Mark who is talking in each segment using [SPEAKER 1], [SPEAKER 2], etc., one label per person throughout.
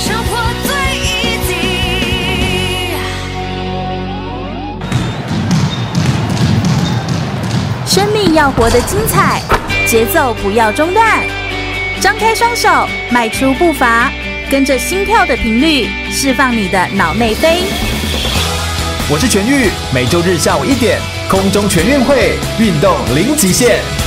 [SPEAKER 1] 生活最 easy。
[SPEAKER 2] 生命要活得精彩，节奏不要中断。张开双手，迈出步伐，跟着心跳的频率，释放你的脑内啡。
[SPEAKER 3] 我是全玉，每周日下午一点，空中全运会，运动零极限。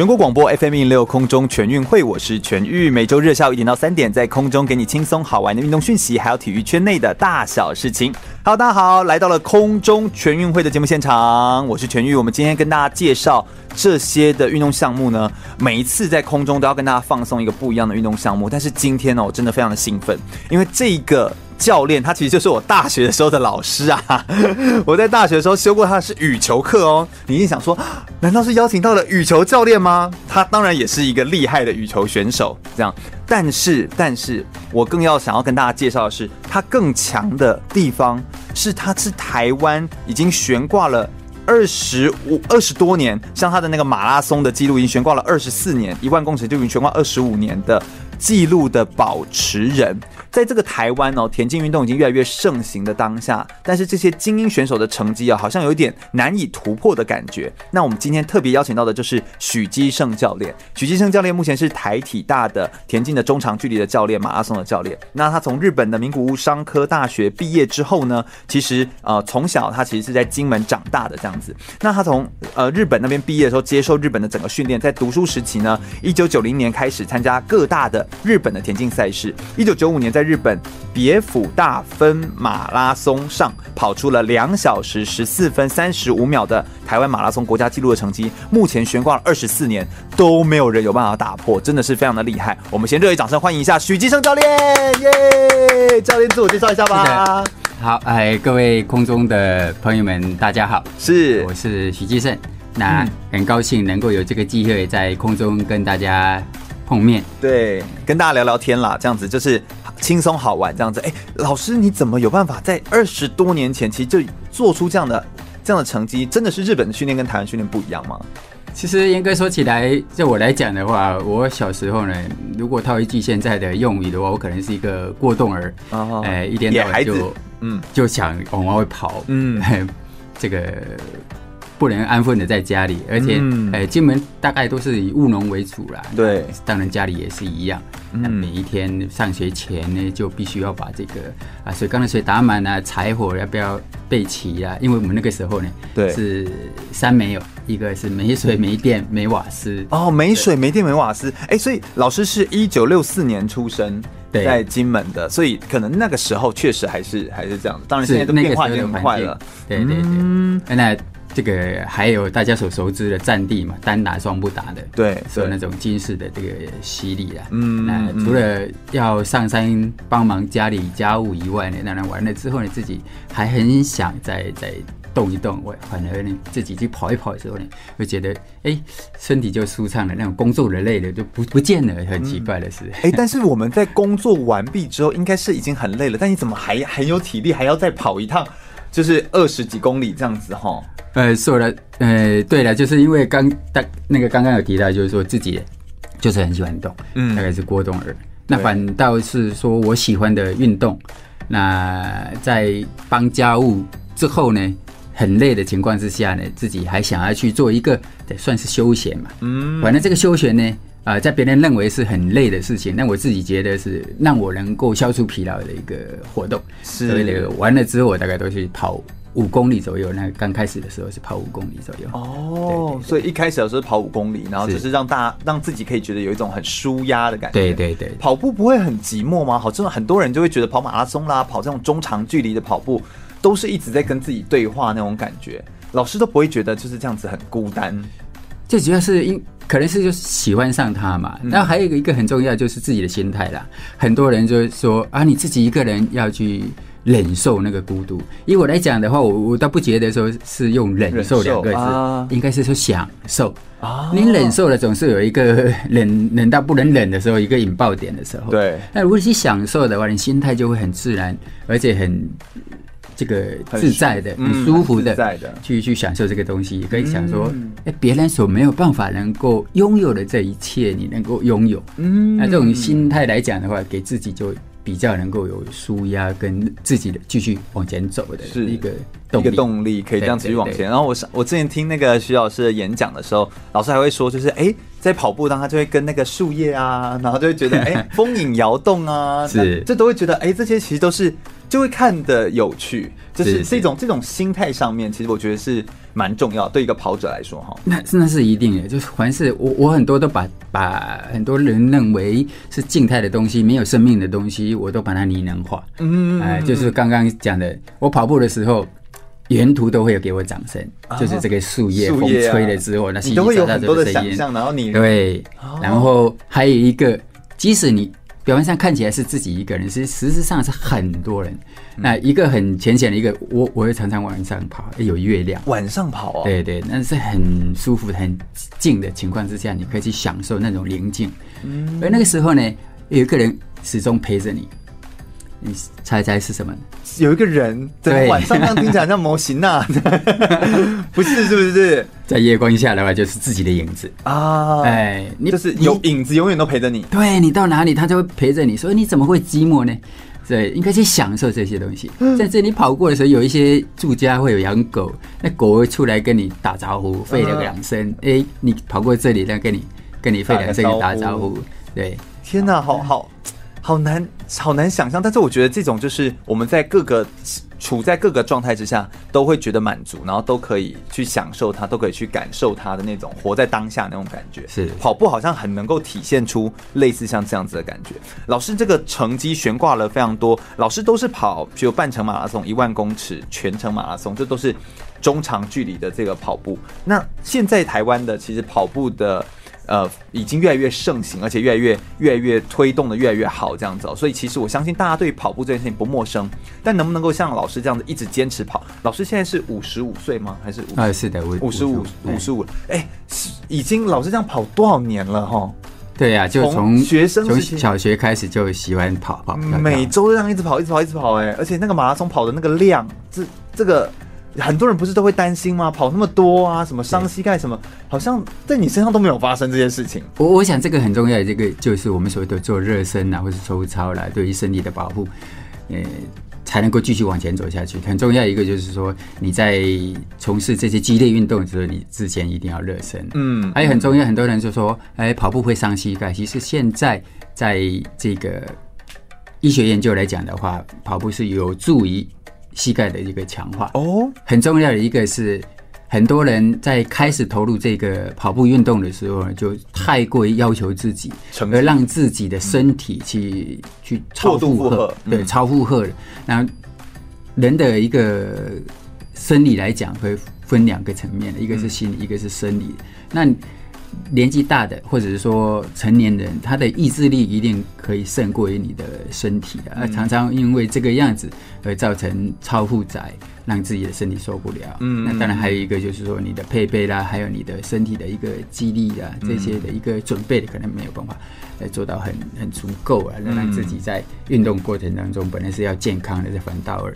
[SPEAKER 3] 全国广播 FM 一零六空中全运会，我是全玉，每周日下午一点到三点，在空中给你轻松好玩的运动讯息，还有体育圈内的大小事情。好大家好，来到了空中全运会的节目现场，我是全玉。我们今天跟大家介绍这些的运动项目呢，每一次在空中都要跟大家放松一个不一样的运动项目。但是今天呢，我真的非常的兴奋，因为这个。教练他其实就是我大学的时候的老师啊，我在大学的时候修过他是羽球课哦。你一定想说，难道是邀请到了羽球教练吗？他当然也是一个厉害的羽球选手，这样。但是，但是我更要想要跟大家介绍的是，他更强的地方是他是台湾已经悬挂了二十五二十多年，像他的那个马拉松的记录已经悬挂了二十四年，一万公尺就已经悬挂二十五年的记录的保持人。在这个台湾哦，田径运动已经越来越盛行的当下，但是这些精英选手的成绩啊，好像有一点难以突破的感觉。那我们今天特别邀请到的就是许基胜教练。许基胜教练目前是台体大的田径的中长距离的教练，马拉松的教练。那他从日本的名古屋商科大学毕业之后呢，其实呃从小他其实是在金门长大的这样子。那他从呃日本那边毕业的时候，接受日本的整个训练，在读书时期呢，一九九零年开始参加各大的日本的田径赛事。一九九五年在在日本别府大分马拉松上跑出了两小时十四分三十五秒的台湾马拉松国家纪录的成绩，目前悬挂了二十四年都没有人有办法打破，真的是非常的厉害。我们先热烈掌声欢迎一下许基胜教练，耶！教练自我介绍一下吧。
[SPEAKER 4] 好，哎，各位空中的朋友们，大家好，
[SPEAKER 3] 是，
[SPEAKER 4] 我是许基胜，那很高兴能够有这个机会在空中跟大家碰面，
[SPEAKER 3] 对，跟大家聊聊天啦，这样子就是。轻松好玩这样子，哎、欸，老师你怎么有办法在二十多年前其实就做出这样的这样的成绩？真的是日本的训练跟台湾训练不一样吗？
[SPEAKER 4] 其实严格说起来，就我来讲的话，我小时候呢，如果套一句现在的用语的话，我可能是一个过动儿，哎、哦呃，一点点就嗯就想往外跑，嗯，这个。不能安分的在家里，而且，嗯、呃，金门大概都是以务农为主啦。对，当然家里也是一样。那、嗯、每一天上学前呢，就必须要把这个啊水缸的水打满啊，柴火要不要备齐啊？因为我们那个时候呢，对，是三没有，一个是没水、没电、没瓦斯。哦，
[SPEAKER 3] 没水、没电、没瓦斯。哎、欸，所以老师是一九六四年出生在金门的，所以可能那个时候确实还是还是这样。当然现在都变化已经很快了。
[SPEAKER 4] 对对对，嗯，那。这个还有大家所熟知的战地嘛，单打双不打的，对，所以那种军事的这个洗礼啊，嗯，那除了要上山帮忙家里家务以外呢，当然完了之后呢，自己还很想再再动一动，我反而呢自己去跑一跑的时候呢，会觉得哎，身体就舒畅了，那种工作的累的就不不见了，很奇怪的是，哎、
[SPEAKER 3] 嗯，但是我们在工作完毕之后，应该是已经很累了，但你怎么还很有体力，还要再跑一趟，就是二十几公里这样子哈？
[SPEAKER 4] 呃，说了，呃，对了，就是因为刚大那个刚刚有提到，就是说自己就是很喜欢动，嗯，大概是过动儿。那反倒是说我喜欢的运动，那在帮家务之后呢，很累的情况之下呢，自己还想要去做一个得算是休闲嘛，嗯，反正这个休闲呢，啊、呃，在别人认为是很累的事情，但我自己觉得是让我能够消除疲劳的一个活动。是，所以完了之后，我大概都去跑。五公里左右，那刚开始的时候是跑五公里左右。
[SPEAKER 3] 哦，所以一开始的时候跑五公里，然后就是让大家让自己可以觉得有一种很舒压的感觉。对对对，跑步不会很寂寞吗？好，真的很多人就会觉得跑马拉松啦，跑这种中长距离的跑步，都是一直在跟自己对话那种感觉。老师都不会觉得就是这样子很孤单。
[SPEAKER 4] 最主要是因可能是就喜欢上他嘛。然后还有一个一个很重要就是自己的心态啦。很多人就是说啊，你自己一个人要去。忍受那个孤独。以我来讲的话，我我倒不觉得说是用忍受两个字，啊、应该是说享受。啊，你忍受了，总是有一个 忍忍到不能忍的时候，一个引爆点的时候。
[SPEAKER 3] 对。
[SPEAKER 4] 那如果你享受的话，你心态就会很自然，而且很这个自在的、很舒服的，去去享受这个东西。可以想说，哎，别人所没有办法能够拥有的这一切，你能够拥有。嗯。那这种心态来讲的话，给自己就。比较能够有舒压跟自己的继续往前走的是一个一
[SPEAKER 3] 个动力，可以这样继续往前。然后我我之前听那个徐老师的演讲的时候，老师还会说，就是哎，在跑步当中，他就会跟那个树叶啊，然后就会觉得 哎，风影摇动啊，是，这都会觉得哎，这些其实都是就会看的有趣，就是是一种这种心态上面，其实我觉得是。蛮重要，对一个跑者来说，哈，
[SPEAKER 4] 那那是一定的。就是凡是我，我很多都把把很多人认为是静态的东西，没有生命的东西，我都把它拟人化。嗯，哎，就是刚刚讲的，我跑步的时候，沿途都会有给我掌声，啊、就是这个树叶风吹了之后，那
[SPEAKER 3] 你都会有很多的想象，然后你
[SPEAKER 4] 对，然后还有一个，即使你。表面上看起来是自己一个人，是实质上是很多人。那一个很浅显的一个，我我会常常晚上跑，有月亮。
[SPEAKER 3] 晚上跑啊？
[SPEAKER 4] 对对，那是很舒服、很静的情况之下，你可以去享受那种宁静。嗯。而那个时候呢，有一个人始终陪着你。你猜猜是什么？
[SPEAKER 3] 有一个人在晚上，这样听起来像模型呐，不是？是不是？
[SPEAKER 4] 在夜光下的话，就是自己的影子啊！哎，
[SPEAKER 3] 你就是有影子，永远都陪着你。
[SPEAKER 4] 对，你到哪里，他就会陪着你。所以你怎么会寂寞呢？对，应该去享受这些东西。在这里跑过的时候，有一些住家会有养狗，那狗会出来跟你打招呼，吠了两声。哎，你跑过这里，那跟你跟你吠两声打招呼。对，
[SPEAKER 3] 天哪，好好。好难，好难想象。但是我觉得这种就是我们在各个处在各个状态之下，都会觉得满足，然后都可以去享受它，都可以去感受它的那种活在当下那种感觉。
[SPEAKER 4] 是
[SPEAKER 3] 跑步好像很能够体现出类似像这样子的感觉。老师这个成绩悬挂了非常多，老师都是跑只有半程马拉松、一万公尺、全程马拉松，这都是中长距离的这个跑步。那现在台湾的其实跑步的。呃，已经越来越盛行，而且越来越、越来越推动的越来越好，这样子哦。所以其实我相信大家对跑步这件事情不陌生，但能不能够像老师这样子一直坚持跑？老师现在是五十五岁吗？还是
[SPEAKER 4] 啊？是的，
[SPEAKER 3] 五十五，五十五。哎，已经老师这样跑多少年了哈？
[SPEAKER 4] 对呀，就从学生从小学开始就喜欢跑跑，
[SPEAKER 3] 每周这样一直跑，一直跑，一直跑。哎，而且那个马拉松跑的那个量，这这个。很多人不是都会担心吗？跑那么多啊，什么伤膝盖什么，好像在你身上都没有发生这件事情。
[SPEAKER 4] 我我想这个很重要，这个就是我们所谓的做热身啊，或是收操啦，对于身体的保护，呃，才能够继续往前走下去。很重要一个就是说，你在从事这些激烈运动的时候，你之前一定要热身。嗯，还有很重要，很多人就说，哎，跑步会伤膝盖。其实现在在这个医学研究来讲的话，跑步是有助于。膝盖的一个强化。哦，很重要的一个是，很多人在开始投入这个跑步运动的时候，就太过于要求自己，而让自己的身体去去超负荷，对，超负荷。的。那人的一个生理来讲，会分两个层面的，一个是心理，一个是生理。那年纪大的，或者是说成年人，他的意志力一定可以胜过于你的身体的，而常常因为这个样子而造成超负载，让自己的身体受不了。嗯，那当然还有一个就是说你的配备啦，还有你的身体的一个肌力啊，这些的一个准备的可能没有办法来做到很很足够啊，让自己在运动过程当中本来是要健康的，反倒而。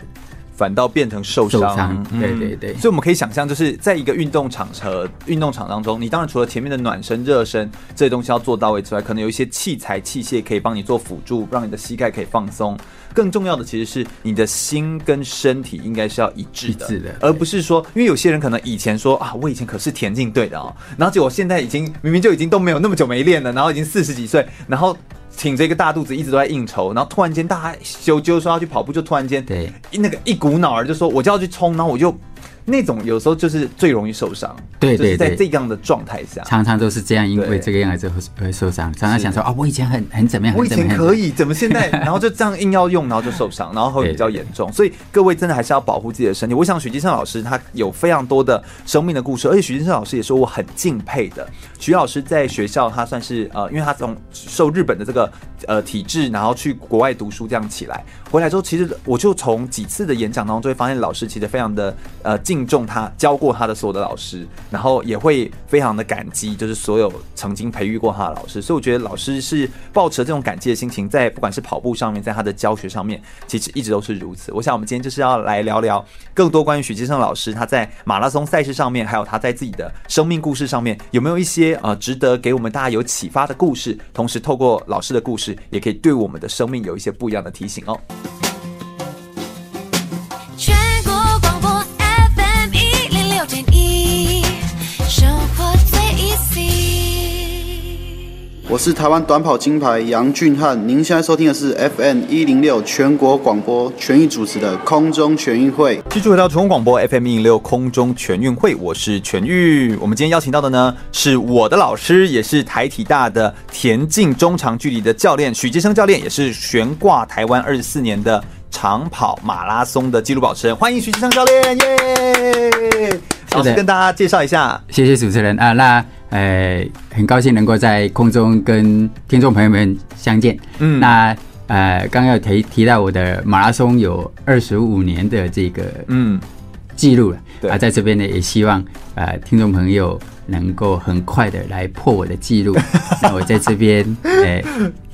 [SPEAKER 3] 反倒变成受伤，
[SPEAKER 4] 对对对，
[SPEAKER 3] 所以我们可以想象，就是在一个运动场合、运动场当中，你当然除了前面的暖身、热身这些东西要做到位之外，可能有一些器材、器械可以帮你做辅助，让你的膝盖可以放松。更重要的其实是你的心跟身体应该是要一致的，而不是说，因为有些人可能以前说啊，我以前可是田径队的哦，然后结果现在已经明明就已经都没有那么久没练了，然后已经四十几岁，然后。挺着一个大肚子，一直都在应酬，然后突然间大家就就说要去跑步，就突然间对那个一股脑儿就说我就要去冲，然后我就那种有时候就是最容易受伤。
[SPEAKER 4] 对对对，
[SPEAKER 3] 在这样的状态下，
[SPEAKER 4] 常常都是这样，因为这个样子会受伤。常常想说啊，我以前很很怎么样，
[SPEAKER 3] 我以前可以，怎么现在，然后就这样硬要用，然后就受伤，然后会比较严重。所以各位真的还是要保护自己的身体。我想许金胜老师他有非常多的生命的故事，而且许金胜老师也是我很敬佩的。许老师在学校他算是呃，因为他从受日本的这个呃体制，然后去国外读书这样起来，回来之后其实我就从几次的演讲当中就会发现，老师其实非常的呃敬敬重他教过他的所有的老师，然后也会非常的感激，就是所有曾经培育过他的老师。所以我觉得老师是抱持这种感激的心情，在不管是跑步上面，在他的教学上面，其实一直都是如此。我想我们今天就是要来聊聊更多关于许基胜老师他在马拉松赛事上面，还有他在自己的生命故事上面，有没有一些呃值得给我们大家有启发的故事？同时透过老师的故事，也可以对我们的生命有一些不一样的提醒哦。
[SPEAKER 5] 我是台湾短跑金牌杨俊翰，您现在收听的是 FM 一零六全国广播全域主持的空中全运会。
[SPEAKER 3] 继续回到全国广播 FM 一零六空中全运会，我是全玉。我们今天邀请到的呢，是我的老师，也是台体大的田径中长距离的教练许基生教练，也是悬挂台湾二十四年的长跑马拉松的纪录保持人。欢迎许基生教练，耶！老师跟大家介绍一下，
[SPEAKER 4] 谢谢主持人啊，那。呃，很高兴能够在空中跟听众朋友们相见。嗯，那呃，刚刚有提提到我的马拉松有二十五年的这个嗯记录了。对啊，在这边呢，也希望呃听众朋友能够很快的来破我的记录。那我在这边呃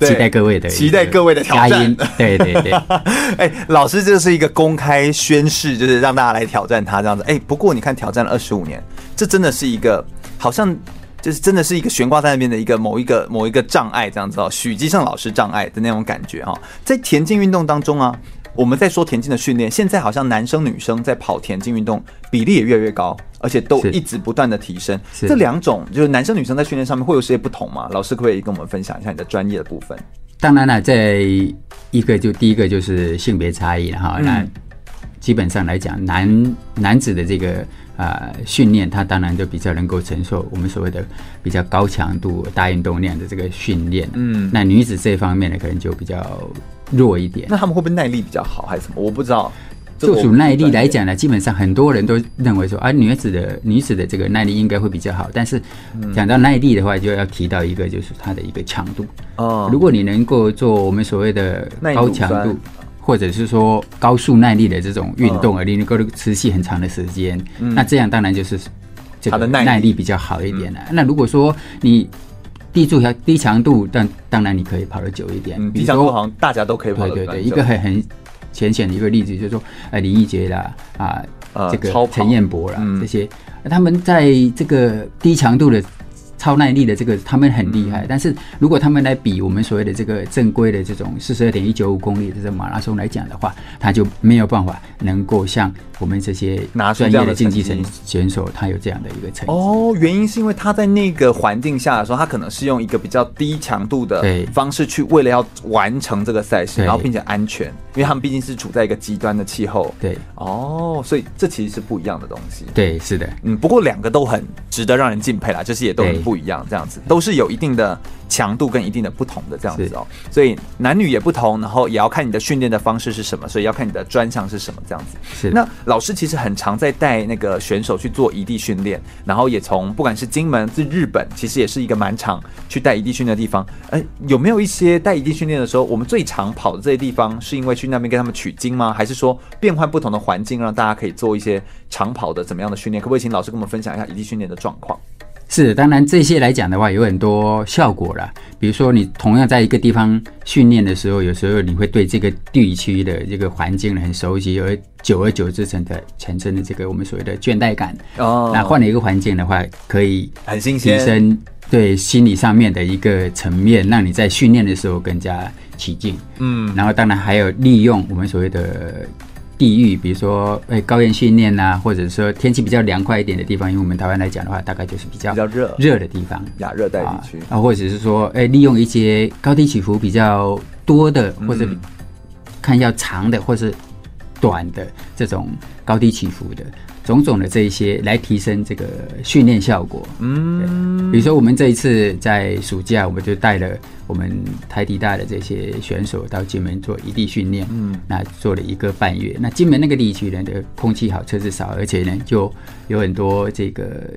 [SPEAKER 4] 期待各位的
[SPEAKER 3] 期待各位的挑战。
[SPEAKER 4] 对对对。
[SPEAKER 3] 哎，老师这是一个公开宣誓，就是让大家来挑战他这样子。哎，不过你看挑战了二十五年，这真的是一个好像。就是真的是一个悬挂在那边的一个某一个某一个障碍这样子哦，许基胜老师障碍的那种感觉哈，在田径运动当中啊，我们在说田径的训练，现在好像男生女生在跑田径运动比例也越来越高，而且都一直不断的提升。这两种就是男生女生在训练上面会有些不同吗？老师可不可以跟我们分享一下你的专业的部分？
[SPEAKER 4] 当然了，在一个就第一个就是性别差异哈，那基本上来讲，男男子的这个。啊，训练他当然就比较能够承受我们所谓的比较高强度大运动量的这个训练。嗯，那女子这方面呢，可能就比较弱一点。
[SPEAKER 3] 那他们会不会耐力比较好，还是什么？我不知道。
[SPEAKER 4] 就属耐力来讲呢，基本上很多人都认为说，啊，女子的女子的这个耐力应该会比较好。但是讲到耐力的话，就要提到一个，就是它的一个强度。哦，如果你能够做我们所谓的高强度。或者是说高速耐力的这种运动，而你能够持续很长的时间，嗯、那这样当然就是这个耐力比较好一点了。嗯、那如果说你低速和低强度，但当然你可以跑得久一点。
[SPEAKER 3] 低强度好像大家都可以跑得对对对，
[SPEAKER 4] 一个很很浅显的一个例子，就是说，呃，林义杰啦，啊，这个陈彦博啦，这些，他们在这个低强度的。超耐力的这个他们很厉害，但是如果他们来比我们所谓的这个正规的这种四十二点一九五公里的这马拉松来讲的话，他就没有办法能够像我们这些拿专业的竞技选选手，他有这样的一个成绩。
[SPEAKER 3] 哦，原因是因为他在那个环境下的时候，他可能是用一个比较低强度的方式去为了要完成这个赛事，然后并且安全，因为他们毕竟是处在一个极端的气候。
[SPEAKER 4] 对，
[SPEAKER 3] 哦，所以这其实是不一样的东西。
[SPEAKER 4] 对，是的，
[SPEAKER 3] 嗯，不过两个都很值得让人敬佩啦，就是也都很不。不一样，这样子都是有一定的强度跟一定的不同的这样子哦，所以男女也不同，然后也要看你的训练的方式是什么，所以要看你的专项是什么这样子。是，那老师其实很常在带那个选手去做异地训练，然后也从不管是金门至日本，其实也是一个蛮常去带异地训练的地方。哎，有没有一些带异地训练的时候，我们最常跑的这些地方，是因为去那边跟他们取经吗？还是说变换不同的环境，让大家可以做一些长跑的怎么样的训练？可不可以请老师跟我们分享一下异地训练的状况？
[SPEAKER 4] 是，当然这些来讲的话，有很多效果啦。比如说，你同样在一个地方训练的时候，有时候你会对这个地区的这个环境很熟悉，而久而久之成的产生的这个我们所谓的倦怠感。哦，那换了一个环境的话，可以
[SPEAKER 3] 很新鲜，
[SPEAKER 4] 提升对心理上面的一个层面，让你在训练的时候更加起劲。嗯，然后当然还有利用我们所谓的。地域，比如说，哎，高原训练呐，或者说天气比较凉快一点的地方，因为我们台湾来讲的话，大概就是比较比较热。热的地方，
[SPEAKER 3] 亚热带地区。
[SPEAKER 4] 啊，或者是说，哎，利用一些高低起伏比较多的，或者看要长的或是短的这种高低起伏的，种种的这一些来提升这个训练效果。嗯，比如说我们这一次在暑假，我们就带了我们台地大的这些选手到金门做异地训练。嗯，那做了一个半月。那金门那个地区呢的空气好，车子少，而且呢就有很多这个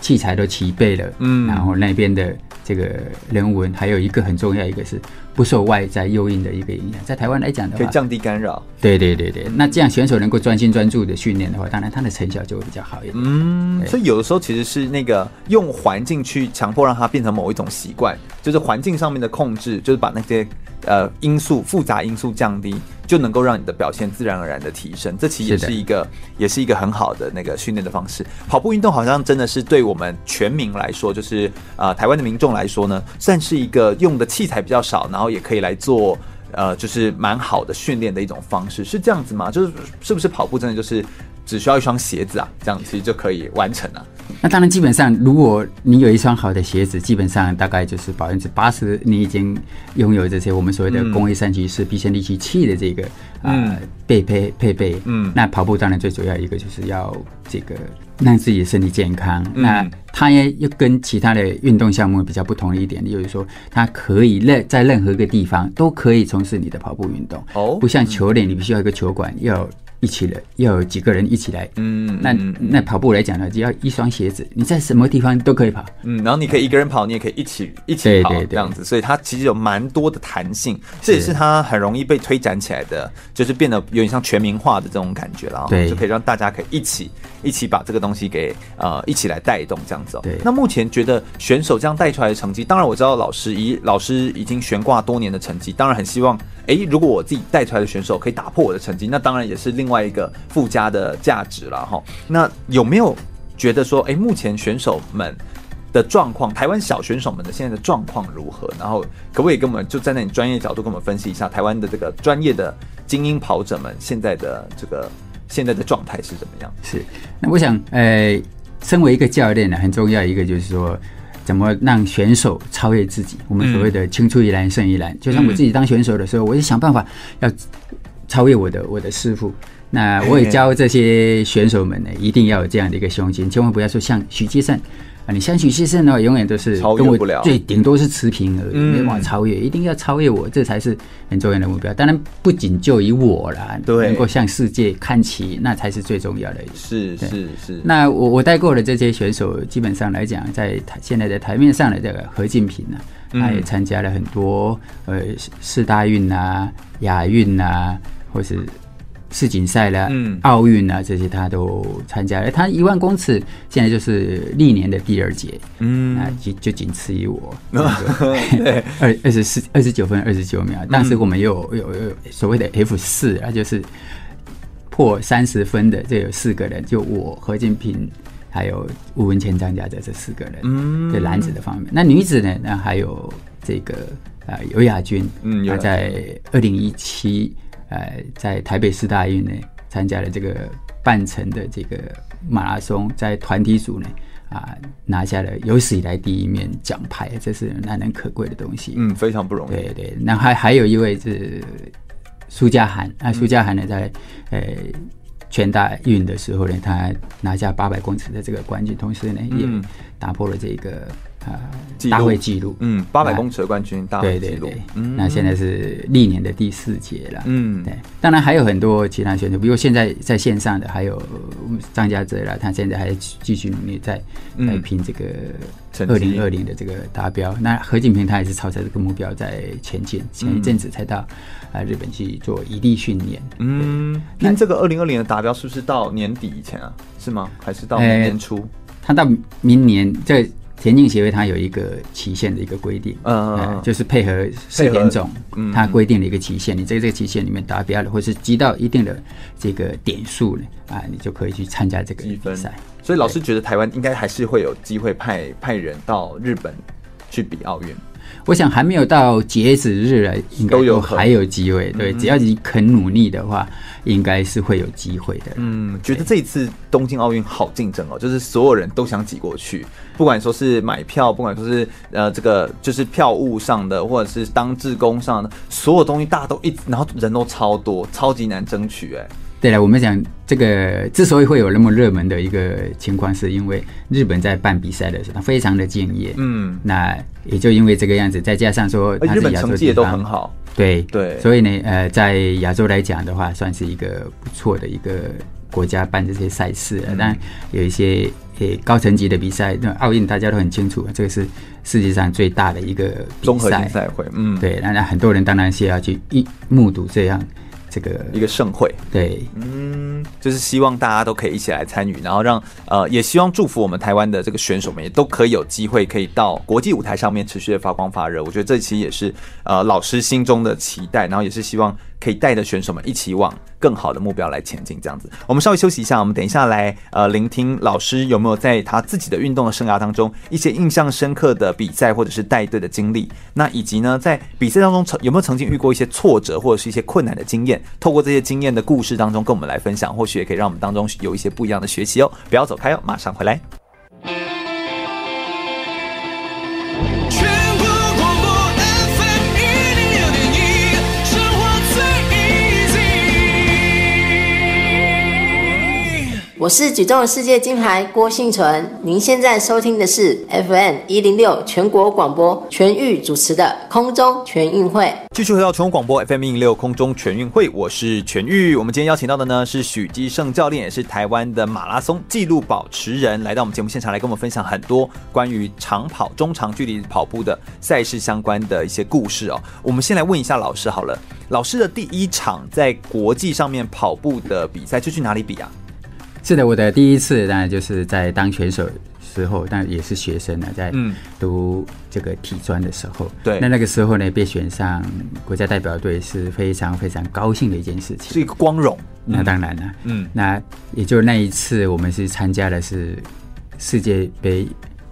[SPEAKER 4] 器材都齐备了。嗯，然后那边的这个人文还有一个很重要，一个是。不受外在诱因的一个影响，在台湾来讲的话，
[SPEAKER 3] 可以降低干扰。
[SPEAKER 4] 对对对对，那这样选手能够专心专注的训练的话，当然他的成效就会比较好一点。
[SPEAKER 3] 嗯，所以有的时候其实是那个用环境去强迫让他变成某一种习惯，就是环境上面的控制，就是把那些呃因素复杂因素降低。就能够让你的表现自然而然的提升，这其实也是一个，也是一个很好的那个训练的方式。跑步运动好像真的是对我们全民来说，就是啊、呃，台湾的民众来说呢，算是一个用的器材比较少，然后也可以来做呃，就是蛮好的训练的一种方式，是这样子吗？就是是不是跑步真的就是只需要一双鞋子啊，这样其实就可以完成了？
[SPEAKER 4] 那当然，基本上如果你有一双好的鞋子，基本上大概就是百分之八十，你已经拥有这些我们所谓的工业三级式必胜利器器的这个啊配配配备。嗯，那跑步当然最主要一个就是要这个让自己的身体健康。嗯、那它也又跟其他的运动项目比较不同的一点，就是说它可以任在任何一个地方都可以从事你的跑步运动。哦，不像球类，你必须要一个球馆要。一起来要有几个人一起来，嗯，那那跑步来讲呢，只要一双鞋子，你在什么地方都可以跑，
[SPEAKER 3] 嗯，然后你可以一个人跑，你也可以一起一起跑，这样子，所以它其实有蛮多的弹性，这也是它很容易被推展起来的，就是变得有点像全民化的这种感觉了，对，就可以让大家可以一起一起把这个东西给呃一起来带动这样子哦。对，那目前觉得选手这样带出来的成绩，当然我知道老师以老师已经悬挂多年的成绩，当然很希望。哎，如果我自己带出来的选手可以打破我的成绩，那当然也是另另外一个附加的价值了哈。那有没有觉得说，哎，目前选手们的状况，台湾小选手们的现在的状况如何？然后可不可以跟我们就站在你专业角度跟我们分析一下台湾的这个专业的精英跑者们现在的这个现在的状态是怎么样？
[SPEAKER 4] 是，那我想，呃，身为一个教练呢，很重要一个就是说。怎么让选手超越自己？我们所谓的青出于蓝胜于蓝。就像我自己当选手的时候，我就想办法要超越我的我的师傅。那我也教这些选手们呢，一定要有这样的一个胸襟，千万不要说像许继胜。啊你像许继胜的话，永远都是跟我最顶多是持平而已，没办法超越。一定要超越我，这才是很重要的目标。当然，不仅就以我啦，能够向世界看齐，那才是最重要的。
[SPEAKER 3] 是是是。
[SPEAKER 4] 那我我带过的这些选手，基本上来讲，在台现在在台面上的这个何敬平呢，他也参加了很多呃四大运啊、亚运啊，或是。世锦赛啦，嗯，奥运啊，这些他都参加了。他一万公尺现在就是历年的第二届，嗯，啊，就就仅次于我，二二十四二十九分二十九秒。当时我们有有有所谓的 F 四啊，就是破三十分的，这有四个人，就我何建平，还有吴文谦、张家泽这四个人。嗯，在男子的方面，那女子呢？那还有这个啊，游雅君，嗯，他在二零一七。呃，在台北市大运呢，参加了这个半程的这个马拉松，在团体组呢，啊，拿下了有史以来第一面奖牌，这是难能可贵的东西。
[SPEAKER 3] 嗯，非常不容易。
[SPEAKER 4] 对对，那还还有一位是苏家涵，那苏家涵呢，在呃全大运的时候呢，他拿下八百公尺的这个冠军，同时呢，也打破了这个。啊，大会记录，
[SPEAKER 3] 嗯，八百公尺的冠军，大会记录，
[SPEAKER 4] 对对对，嗯，那现在是历年的第四届了，嗯，对，当然还有很多其他选手，比如现在在线上的还有张家泽啦，他现在还继续努力在在拼这个二零二零的这个达标。那何锦平他也是朝着这个目标在前进，前一阵子才到啊日本去做移地训练，
[SPEAKER 3] 嗯，那这个二零二零的达标是不是到年底以前啊？是吗？还是到明年初？
[SPEAKER 4] 他到明年这。田径协会它有一个期限的一个规定，嗯、呃，就是配合世田总，它规定的一个期限，你在这个期限里面达标了，或是积到一定的这个点数呢，啊，你就可以去参加这个比赛。
[SPEAKER 3] 所以老师觉得台湾应该还是会有机会派派人到日本去比奥运。
[SPEAKER 4] 我想还没有到截止日来，应该都还有机会。对，只要你肯努力的话，应该是会有机会的。
[SPEAKER 3] 嗯，觉得这一次东京奥运好竞争哦，就是所有人都想挤过去，不管说是买票，不管说是呃这个就是票务上的，或者是当志工上的，所有东西大家都一，然后人都超多，超级难争取哎。
[SPEAKER 4] 对了，我们讲这个之所以会有那么热门的一个情况，是因为日本在办比赛的时候，他非常的敬业。嗯，那也就因为这个样子，再加上说，
[SPEAKER 3] 日本成绩也都很好。
[SPEAKER 4] 对对，所以呢，呃，在亚洲来讲的话，算是一个不错的一个国家办这些赛事。嗯、但有一些呃高层级的比赛，那奥运大家都很清楚，这个是世界上最大的一个
[SPEAKER 3] 综合性赛会。嗯，
[SPEAKER 4] 对，那那很多人当然是要去一目睹这样。这个
[SPEAKER 3] 一个盛会，
[SPEAKER 4] 对，
[SPEAKER 3] 嗯，就是希望大家都可以一起来参与，然后让呃，也希望祝福我们台湾的这个选手们也都可以有机会可以到国际舞台上面持续的发光发热。我觉得这其实也是呃老师心中的期待，然后也是希望。可以带着选手们一起往更好的目标来前进，这样子。我们稍微休息一下，我们等一下来呃聆听老师有没有在他自己的运动的生涯当中一些印象深刻的比赛或者是带队的经历。那以及呢，在比赛当中曾有没有曾经遇过一些挫折或者是一些困难的经验？透过这些经验的故事当中跟我们来分享，或许也可以让我们当中有一些不一样的学习哦。不要走开哦，马上回来。
[SPEAKER 6] 我是举重世界金牌郭信淳，您现在收听的是 FM 一零六全国广播全域主持的空中全运会。
[SPEAKER 3] 继续回到全国广播 FM 一零六空中全运会，我是全域。我们今天邀请到的呢是许基胜教练，也是台湾的马拉松纪录保持人，来到我们节目现场来跟我们分享很多关于长跑、中长距离跑步的赛事相关的一些故事哦。我们先来问一下老师好了，老师的第一场在国际上面跑步的比赛就去哪里比啊？
[SPEAKER 4] 是的，我的第一次当然就是在当选手时候，但也是学生呢，在读这个体专的时候。对，那那个时候呢，被选上国家代表队是非常非常高兴的一件事情，
[SPEAKER 3] 是一个光荣。
[SPEAKER 4] 那当然了，嗯，那也就那一次，我们是参加的是世界杯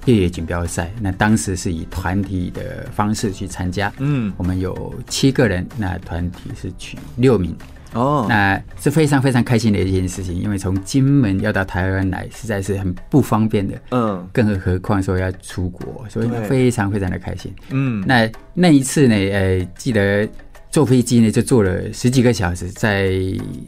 [SPEAKER 4] 越野锦标赛。那当时是以团体的方式去参加，嗯，我们有七个人，那团体是取六名。哦，oh. 那是非常非常开心的一件事情，因为从金门要到台湾来，实在是很不方便的。嗯，更何况说要出国，所以非常非常的开心。嗯，那那一次呢，呃，记得坐飞机呢，就坐了十几个小时，在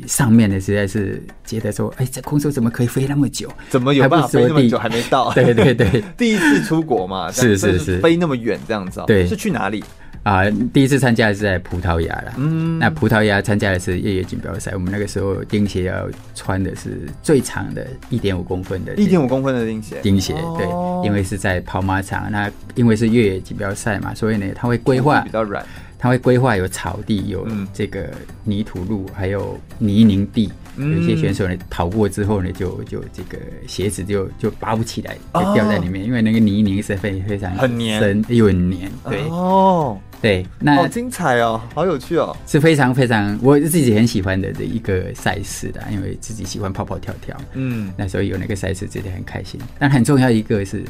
[SPEAKER 4] 上面呢，实在是觉得说，哎，在空中怎么可以飞那么久？
[SPEAKER 3] 怎么有办法飞那么久还没 到？
[SPEAKER 4] 对对对，
[SPEAKER 3] 第一次出国嘛，
[SPEAKER 4] 是是是，
[SPEAKER 3] 飞那么远这样子。对，是去哪里？
[SPEAKER 4] 啊，第一次参加的是在葡萄牙啦。嗯，那葡萄牙参加的是越野锦标赛。我们那个时候钉鞋要穿的是最长的一点五公分的，
[SPEAKER 3] 一点五公分的钉鞋。
[SPEAKER 4] 钉鞋，对，因为是在跑马场。那因为是越野锦标赛嘛，所以呢，它会规划
[SPEAKER 3] 比较软。
[SPEAKER 4] 它会规划有草地，有这个泥土路，还有泥泞地。有一些选手呢，跑过之后呢，就就这个鞋子就就拔不起来，就掉在里面，因为那个泥泞是非非常
[SPEAKER 3] 很黏，
[SPEAKER 4] 又很黏。对哦，对，那
[SPEAKER 3] 好精彩哦，好有趣哦，
[SPEAKER 4] 是非常非常我自己很喜欢的的一个赛事的，因为自己喜欢跑跑跳跳。嗯，那时候有那个赛事，真的很开心。但很重要一个是。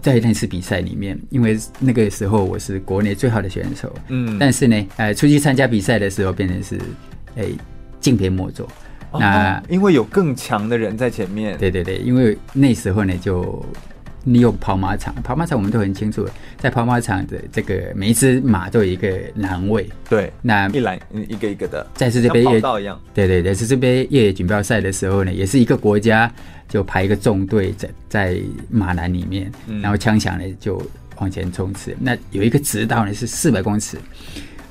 [SPEAKER 4] 在那次比赛里面，因为那个时候我是国内最好的选手，嗯，但是呢，呃，出去参加比赛的时候变成是，哎，敬陪末座。
[SPEAKER 3] 哦、那因为有更强的人在前面，
[SPEAKER 4] 对对对，因为那时候呢，就你有跑马场，跑马场我们都很清楚，在跑马场的这个每一只马都有一个栏位，
[SPEAKER 3] 对，那一栏一个一个的，
[SPEAKER 4] 在世界杯，对对对，是这边越野锦标赛的时候呢，也是一个国家。就排一个纵队在在马栏里面，然后枪响呢就往前冲刺。那有一个直道呢是四百公尺，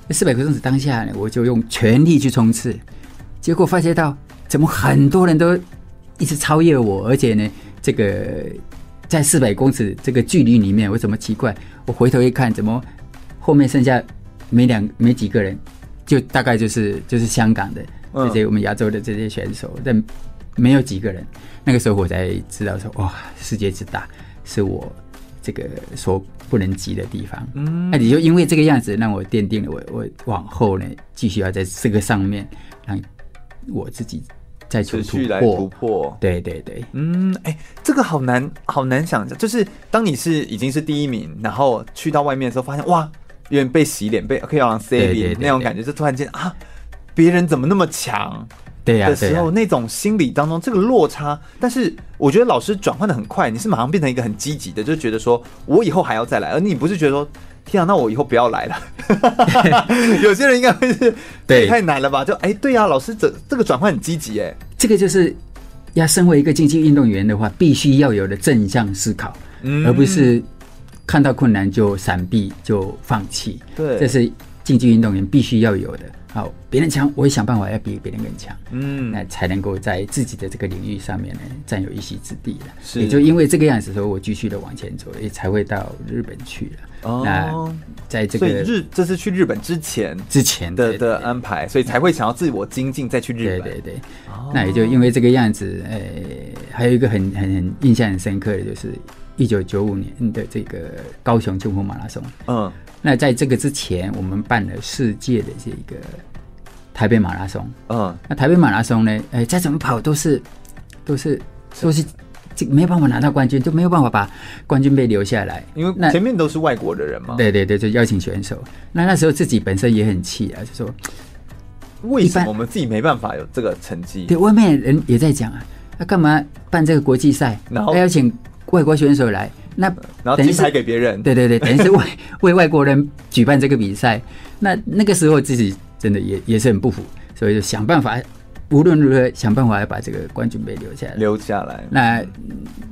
[SPEAKER 4] 那四百公尺当下呢，我就用全力去冲刺，结果发现到怎么很多人都一直超越我，而且呢，这个在四百公尺这个距离里面，我怎么奇怪？我回头一看，怎么后面剩下没两没几个人，就大概就是就是香港的这些我们亚洲的这些选手，但没有几个人。那个时候我才知道说，哇，世界之大，是我这个所不能及的地方。嗯，那你就因为这个样子，让我奠定了我我往后呢，继续要在这个上面让我自己再去突破。
[SPEAKER 3] 突破，
[SPEAKER 4] 对对对，
[SPEAKER 3] 嗯，哎，这个好难好难想象，就是当你是已经是第一名，然后去到外面的时候，发现哇，有点被洗脸，被可以让 C 那种感觉，就突然间啊，别人怎么那么强？
[SPEAKER 4] 对呀，
[SPEAKER 3] 的时候那种心理当中这个落差，但是我觉得老师转换的很快，你是马上变成一个很积极的，就觉得说我以后还要再来，而你不是觉得说天啊，那我以后不要来了。有些人应该会是对太难了吧？就哎，对呀，老师这这个转换很积极哎，
[SPEAKER 4] 这个就是要身为一个竞技运动员的话，必须要有的正向思考，嗯，而不是看到困难就闪避就放弃。
[SPEAKER 3] 对，
[SPEAKER 4] 这是竞技运动员必须要有的。好，别人强，我也想办法要比别人更强，嗯，那才能够在自己的这个领域上面呢占有一席之地了。是，也就因为这个样子，所以我继续的往前走，也才会到日本去了。哦，那在这个
[SPEAKER 3] 日，这是去日本之前
[SPEAKER 4] 之前的
[SPEAKER 3] 的安排，所以才会想要自我精进，再去日本。
[SPEAKER 4] 对对对，哦，那也就因为这个样子，呃，还有一个很很很印象很深刻的就是一九九五年的这个高雄秋风马拉松。嗯。那在这个之前，我们办了世界的这个台北马拉松。嗯，那台北马拉松呢？哎、欸，再怎么跑都是都是都是这没有办法拿到冠军，就没有办法把冠军杯留下来，
[SPEAKER 3] 因为前面都是外国的人嘛。
[SPEAKER 4] 对对对，就邀请选手。那那时候自己本身也很气啊，就说
[SPEAKER 3] 为什么我们自己没办法有这个成绩？
[SPEAKER 4] 对，外面人也在讲啊，那干嘛办这个国际赛，然后还邀请外国选手来？那
[SPEAKER 3] 然后金牌给别人，
[SPEAKER 4] 对对对，等于是为 为外国人举办这个比赛。那那个时候自己真的也也是很不服，所以就想办法，无论如何想办法要把这个冠军杯留下来。
[SPEAKER 3] 留下来，
[SPEAKER 4] 那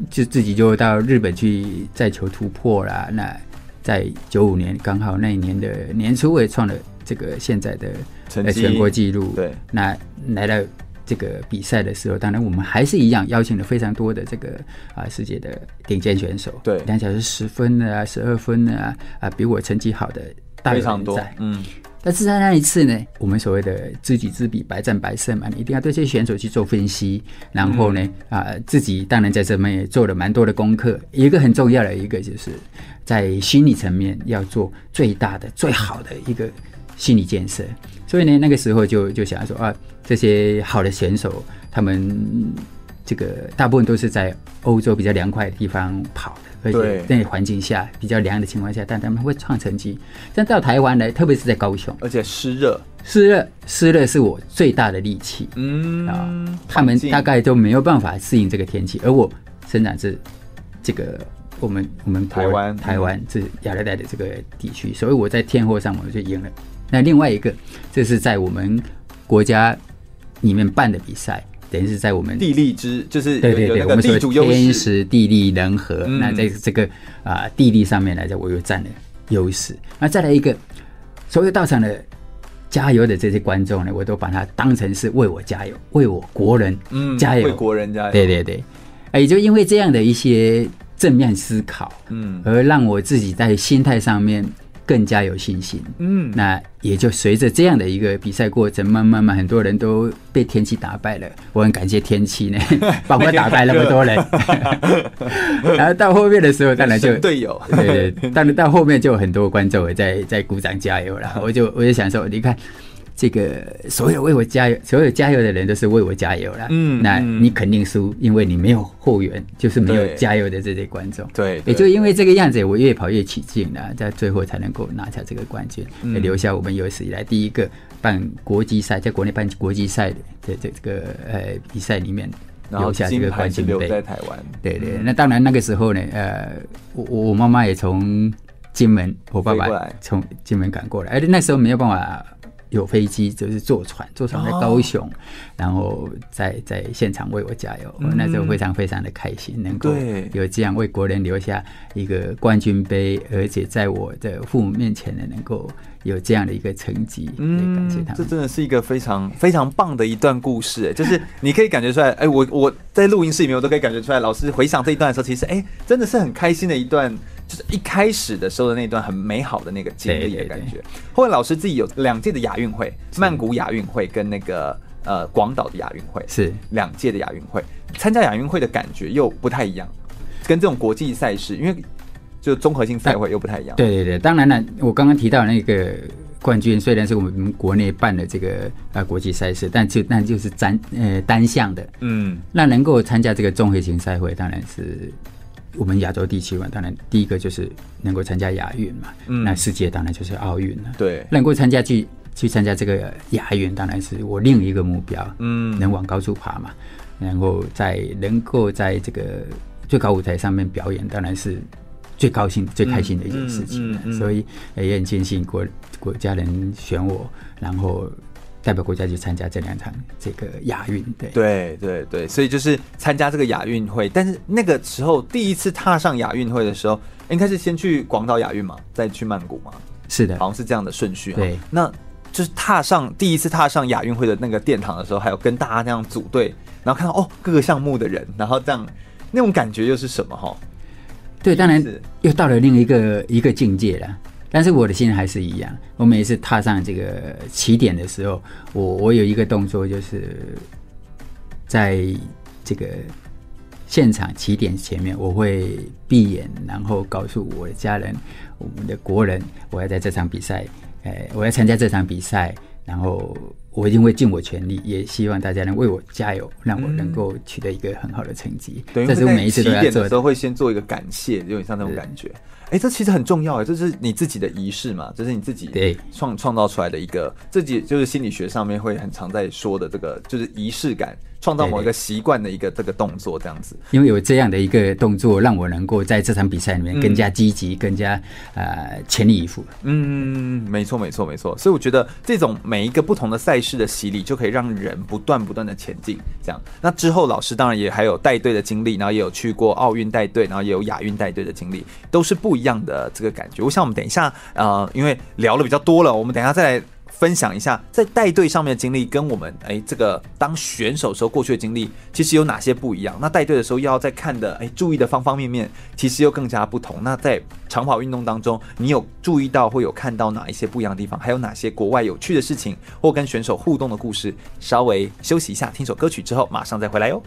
[SPEAKER 4] 就自己就到日本去再求突破啦。那在九五年刚好那一年的年初，我也创了这个现在的全国纪录。
[SPEAKER 3] 对，
[SPEAKER 4] 那来了。这个比赛的时候，当然我们还是一样邀请了非常多的这个啊世界的顶尖选手，
[SPEAKER 3] 对，
[SPEAKER 4] 两小时十分的啊，十二分的啊，啊比我成绩好的大有人在，嗯。但是在那一次呢，我们所谓的知己知彼，百战百胜嘛，你一定要对这些选手去做分析，然后呢，嗯、啊自己当然在这边也做了蛮多的功课。一个很重要的一个就是在心理层面要做最大的、最好的一个心理建设。所以呢，那个时候就就想说啊。这些好的选手，他们这个大部分都是在欧洲比较凉快的地方跑的，而且在环境下比较凉的情况下，但他们会创成绩。但到台湾来，特别是在高雄，
[SPEAKER 3] 而且湿热，
[SPEAKER 4] 湿热，湿热是我最大的利器。嗯啊，他们大概都没有办法适应这个天气，而我生长是这个我们我们台湾台湾是亚热带的这个地区，所以我在天候上我就赢了。那另外一个，这是在我们国家。里面办的比赛，等于是在我们
[SPEAKER 3] 地利之，就是
[SPEAKER 4] 对对对，我们说天时地利人和，嗯、那在这个啊、呃、地利上面来讲，我又占了优势。那再来一个，所有到场的加油的这些观众呢，我都把它当成是为我加油，为我国人加油，
[SPEAKER 3] 嗯、为国人加油。
[SPEAKER 4] 对对对，也就因为这样的一些正面思考，嗯，而让我自己在心态上面。更加有信心，嗯，那也就随着这样的一个比赛过程，慢慢慢，很多人都被天气打败了。我很感谢天气呢，把我打败那么多人。然后到后面的时候，当然就
[SPEAKER 3] 队友，
[SPEAKER 4] 对对，当然到后面就有很多观众在在鼓掌加油了。我就我就想说，你看。这个所有为我加油，所有加油的人都是为我加油了。嗯，那你肯定输，因为你没有后援，就是没有加油的这些观众。
[SPEAKER 3] 对，
[SPEAKER 4] 也就因为这个样子，我越跑越起劲了，在最后才能够拿下这个冠军，也、留下我们有史以来第一个办国际赛，在国内办国际赛的这这个呃比赛里面留下这个冠军杯。
[SPEAKER 3] 在台湾，
[SPEAKER 4] 对对，那当然那个时候呢，呃，我我妈妈也从金门，我爸爸从金门赶过来，而且那时候没有办法。有飞机就是坐船，坐船在高雄，哦、然后在在现场为我加油，那时候非常非常的开心，能够有这样为国人留下一个冠军杯，而且在我的父母面前呢，能够有这样的一个成绩，嗯，感谢他们。
[SPEAKER 3] 这真的是一个非常非常棒的一段故事，就是 你可以感觉出来，哎，我我在录音室里面，我都可以感觉出来，老师回想这一段的时候，其实哎，真的是很开心的一段。就是一开始的时候的那段很美好的那个经历的感觉。后来老师自己有两届的亚运会，曼谷亚运会跟那个呃广岛的亚运会，是两届的亚运会。参加亚运会的感觉又不太一样，跟这种国际赛事，因为就综合性赛会又不太一样。
[SPEAKER 4] 对对对，当然了，我刚刚提到那个冠军虽然是我们国内办的这个呃国际赛事，但就那就是单呃单项的，嗯，那能够参加这个综合性赛会，当然是。我们亚洲地区嘛，当然第一个就是能够参加亚运嘛，嗯、那世界当然就是奥运了。
[SPEAKER 3] 对，
[SPEAKER 4] 能够参加去去参加这个亚运，当然是我另一个目标。嗯，能往高处爬嘛，然后在能够在这个最高舞台上面表演，当然是最高兴、最开心的一件事情。嗯嗯嗯、所以也很庆幸国国家人选我，然后代表国家去参加这两场这个亚运。对
[SPEAKER 3] 对对对，所以就是参加这个亚运会。但是那个时候第一次踏上亚运会的时候，应该是先去广岛亚运嘛，再去曼谷嘛。
[SPEAKER 4] 是的，
[SPEAKER 3] 好像是这样的顺序。
[SPEAKER 4] 对，
[SPEAKER 3] 那就是踏上第一次踏上亚运会的那个殿堂的时候，还有跟大家那样组队，然后看到哦各个项目的人，然后这样那种感觉又是什么？哈，
[SPEAKER 4] 对，当然又到了另一个一个境界了。但是我的心还是一样，我每一次踏上这个起点的时候，我我有一个动作，就是在这个现场起点前面，我会闭眼，然后告诉我的家人。我们的国人，我要在这场比赛，呃，我要参加这场比赛，然后我一定会尽我全力，也希望大家能为我加油，让我能够取得一个很好的成绩。
[SPEAKER 3] 对、嗯，这是我每一次都要做的，的时候会先做一个感谢，有点像那种感觉。哎，这其实很重要哎，这是你自己的仪式嘛，这是你自己创创造出来的一个，自己就是心理学上面会很常在说的这个，就是仪式感。创造某一个习惯的一个这个动作，这样子，
[SPEAKER 4] 因为有这样的一个动作，让我能够在这场比赛里面更加积极，嗯、更加呃全力以赴。
[SPEAKER 3] 嗯，没错，没错，没错。所以我觉得这种每一个不同的赛事的洗礼，就可以让人不断不断的前进。这样，那之后老师当然也还有带队的经历，然后也有去过奥运带队，然后也有亚运带队的经历，都是不一样的这个感觉。我想我们等一下，呃，因为聊了比较多了，我们等一下再来。分享一下在带队上面的经历，跟我们哎这个当选手时候过去的经历，其实有哪些不一样？那带队的时候要再看的哎注意的方方面面，其实又更加不同。那在长跑运动当中，你有注意到或有看到哪一些不一样的地方？还有哪些国外有趣的事情或跟选手互动的故事？稍微休息一下，听首歌曲之后，马上再回来哟。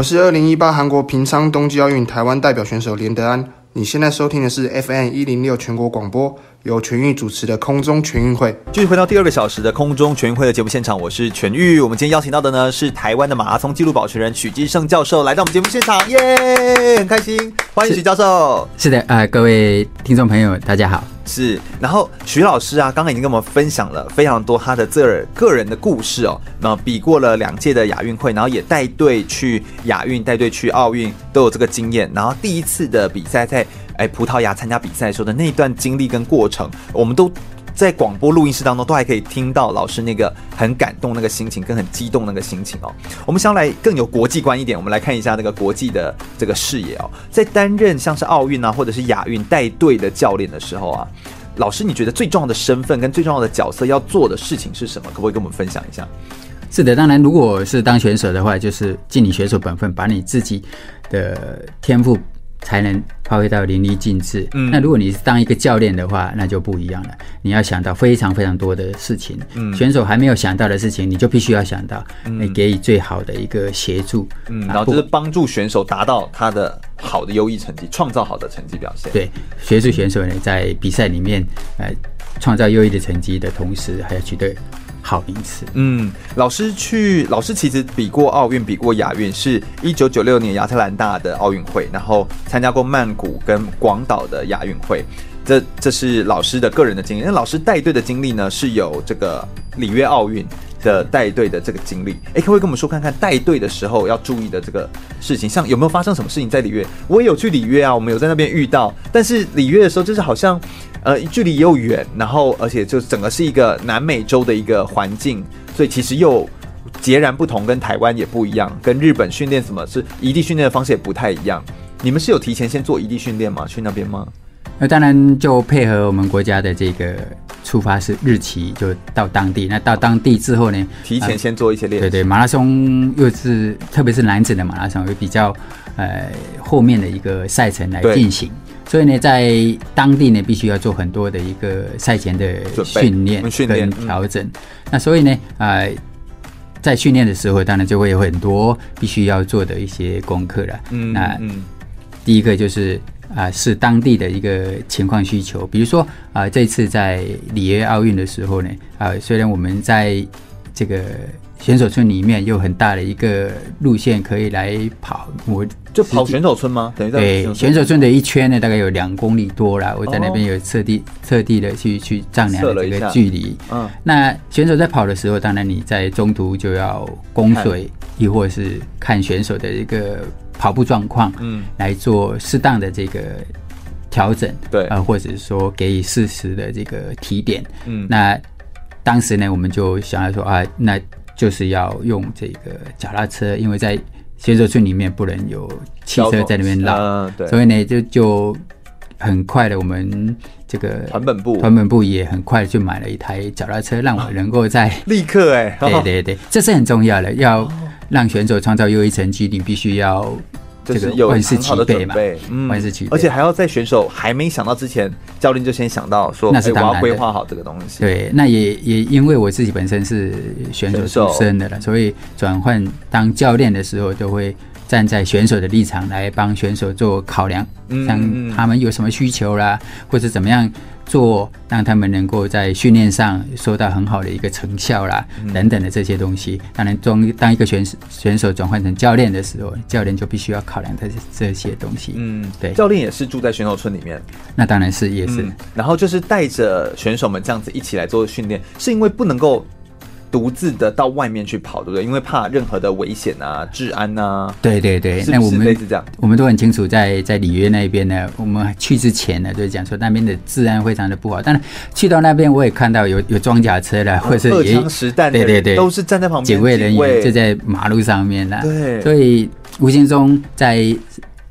[SPEAKER 5] 我是二零一八韩国平昌冬季奥运台湾代表选手连德安。你现在收听的是 FM 一零六全国广播，由全玉主持的空中全运会。
[SPEAKER 3] 继续回到第二个小时的空中全运会的节目现场，我是全玉。我们今天邀请到的呢是台湾的马拉松纪录保持人许基胜教授来到我们节目现场，耶，很开心，欢迎许教授。
[SPEAKER 4] 是的，啊、呃，各位听众朋友，大家好。
[SPEAKER 3] 是，然后许老师啊，刚刚已经跟我们分享了非常多他的这个人的故事哦。那比过了两届的亚运会，然后也带队去亚运、带队去奥运，都有这个经验。然后第一次的比赛在哎葡萄牙参加比赛的时候的那一段经历跟过程，我们都在广播录音室当中都还可以听到老师那个很感动那个心情跟很激动那个心情哦。我们想要来更有国际观一点，我们来看一下那个国际的这个视野哦。在担任像是奥运啊或者是亚运带队的教练的时候啊。老师，你觉得最重要的身份跟最重要的角色要做的事情是什么？可不可以跟我们分享一下？
[SPEAKER 4] 是的，当然，如果是当选手的话，就是尽你选手本分，把你自己的天赋才能发挥到淋漓尽致。嗯，那如果你是当一个教练的话，那就不一样了。你要想到非常非常多的事情，嗯，选手还没有想到的事情，你就必须要想到，你给予最好的一个协助，
[SPEAKER 3] 嗯，然后就是帮助选手达到他的。好的优异成绩，创造好的成绩表现。
[SPEAKER 4] 对，协助选手呢，在比赛里面，呃，创造优异的成绩的同时，还要取得好名次。
[SPEAKER 3] 嗯，老师去，老师其实比过奥运，比过亚运，是一九九六年亚特兰大的奥运会，然后参加过曼谷跟广岛的亚运会。这这是老师的个人的经历。那老师带队的经历呢，是有这个里约奥运。的带队的这个经历，哎，可不可以跟我们说看看带队的时候要注意的这个事情？像有没有发生什么事情在里约？我也有去里约啊，我们有在那边遇到。但是里约的时候，就是好像，呃，距离又远，然后而且就整个是一个南美洲的一个环境，所以其实又截然不同，跟台湾也不一样，跟日本训练什么是异地训练的方式也不太一样。你们是有提前先做异地训练吗？去那边吗？
[SPEAKER 4] 那当然就配合我们国家的这个。出发是日期就到当地，那到当地之后呢？
[SPEAKER 3] 提前先做一些练习。
[SPEAKER 4] 对对，马拉松又是特别是男子的马拉松，又比较呃后面的一个赛程来进行，所以呢，在当地呢必须要做很多的一个赛前的训练跟调整。嗯、那所以呢，呃，在训练的时候，当然就会有很多必须要做的一些功课了。嗯，那嗯，第一个就是。啊，是当地的一个情况需求。比如说啊，这次在里约奥运的时候呢，啊，虽然我们在这个选手村里面有很大的一个路线可以来跑，我
[SPEAKER 3] 就跑选手村吗？等于在
[SPEAKER 4] 对选手村的一圈呢，大概有两公里多啦。我在那边有特地特地的去去丈量了这个距离。嗯，那选手在跑的时候，当然你在中途就要供水，亦或是看选手的一个跑步状况，嗯，来做适当的这个调整，对啊，或者是说给予适时的这个提点。嗯，那当时呢，我们就想要说啊，那。就是要用这个脚踏车，因为在选手村里面不能有汽车在那边绕，呃，对，所以呢就就很快的，我们这个
[SPEAKER 3] 团本部
[SPEAKER 4] 团本部也很快就买了一台脚踏车，让我能够在
[SPEAKER 3] 立刻哎，
[SPEAKER 4] 对对对，这是很重要的，要让选手创造优异成绩，你必须要。
[SPEAKER 3] 就是有很好的准备，嗯，万事俱备，而且还要在选手还没想到之前，教练就先想到说，那是我要规划好这个东西。
[SPEAKER 4] 对，那也也因为我自己本身是选手出身的了，所以转换当教练的时候，都会站在选手的立场来帮选手做考量，像他们有什么需求啦，或者怎么样。做让他们能够在训练上收到很好的一个成效啦，等等的这些东西。当然，中当一个选手选手转换成教练的时候，教练就必须要考量这这些东西。嗯，对。
[SPEAKER 3] 教练也是住在选手村里面，
[SPEAKER 4] 那当然是也是。
[SPEAKER 3] 然后就是带着选手们这样子一起来做训练，是因为不能够。独自的到外面去跑，对不对？因为怕任何的危险啊、治安啊。
[SPEAKER 4] 对对对，
[SPEAKER 3] 是是那我们类似这样，
[SPEAKER 4] 我们都很清楚在，在在里约那边呢，我们去之前呢，就讲说那边的治安非常的不好。但是去到那边，我也看到有有装甲车的，或者
[SPEAKER 3] 实弹，对对对，都是站在旁边，
[SPEAKER 4] 警卫人员就在马路上面了。对，所以无形中在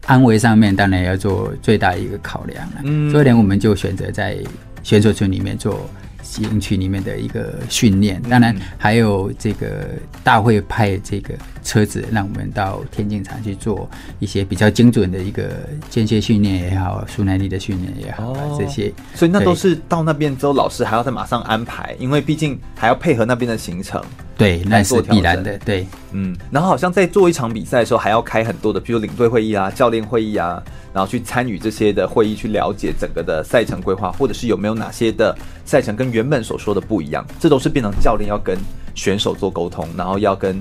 [SPEAKER 4] 安危上面，当然要做最大的一个考量了。嗯，所以呢，我们就选择在选手村里面做。营区里面的一个训练，当然还有这个大会派这个车子，让我们到田径场去做一些比较精准的一个间歇训练也好，舒耐力的训练也好，这些。
[SPEAKER 3] 所以那都是到那边之后，老师还要再马上安排，因为毕竟还要配合那边的行程。
[SPEAKER 4] 对，那是必然的。对，
[SPEAKER 3] 嗯，然后好像在做一场比赛的时候，还要开很多的，比如领队会议啊、教练会议啊。然后去参与这些的会议，去了解整个的赛程规划，或者是有没有哪些的赛程跟原本所说的不一样，这都是变成教练要跟选手做沟通，然后要跟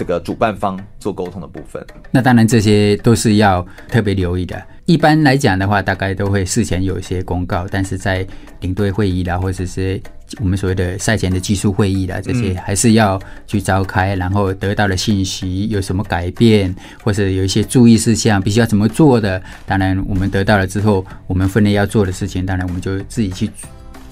[SPEAKER 3] 这个主办方做沟通的部分。
[SPEAKER 4] 那当然这些都是要特别留意的。一般来讲的话，大概都会事前有一些公告，但是在领队会议啦，或者是我们所谓的赛前的技术会议啦，这些还是要去召开，然后得到的信息有什么改变，或者有一些注意事项必须要怎么做的。当然，我们得到了之后，我们分内要做的事情，当然我们就自己去。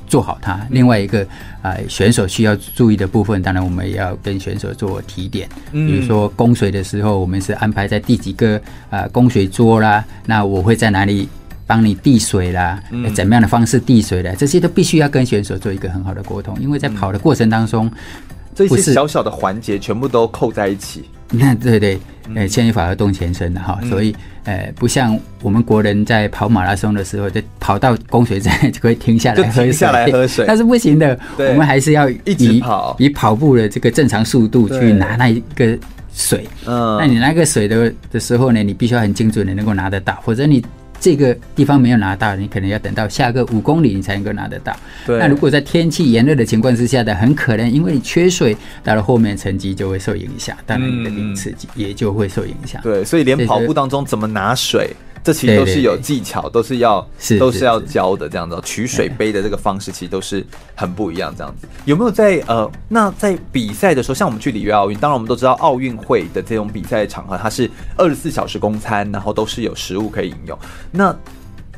[SPEAKER 4] 做好它。另外一个啊、呃，选手需要注意的部分，当然我们也要跟选手做提点。比如说供水的时候，我们是安排在第几个啊、呃、供水桌啦，那我会在哪里帮你递水啦？怎么样的方式递水的？这些都必须要跟选手做一个很好的沟通，因为在跑的过程当中，
[SPEAKER 3] 这些小小的环节全部都扣在一起。
[SPEAKER 4] 那 对对，呃，牵一发而动全身的哈，所以呃，不像我们国人在跑马拉松的时候，就跑到供水站就可以停下来喝水，
[SPEAKER 3] 停下来喝水，
[SPEAKER 4] 那是不行的。我们还是要一直跑，以跑步的这个正常速度去拿那一个水。嗯，那你那个水的的时候呢，你必须要很精准的能够拿得到，否则你。这个地方没有拿到，你可能要等到下个五公里你才能够拿得到。对。那如果在天气炎热的情况之下的，很可能因为你缺水，到了后面成绩就会受影响，当然你的名次也就会受影响。
[SPEAKER 3] 对，所以连跑步当中怎么拿水。这其实都是有技巧，对对对，都是要是都是要教的这样子。取水杯的这个方式其实都是很不一样这样子。有没有在呃，那在比赛的时候，像我们去里约奥运，当然我们都知道奥运会的这种比赛场合，它是二十四小时供餐，然后都是有食物可以饮用。那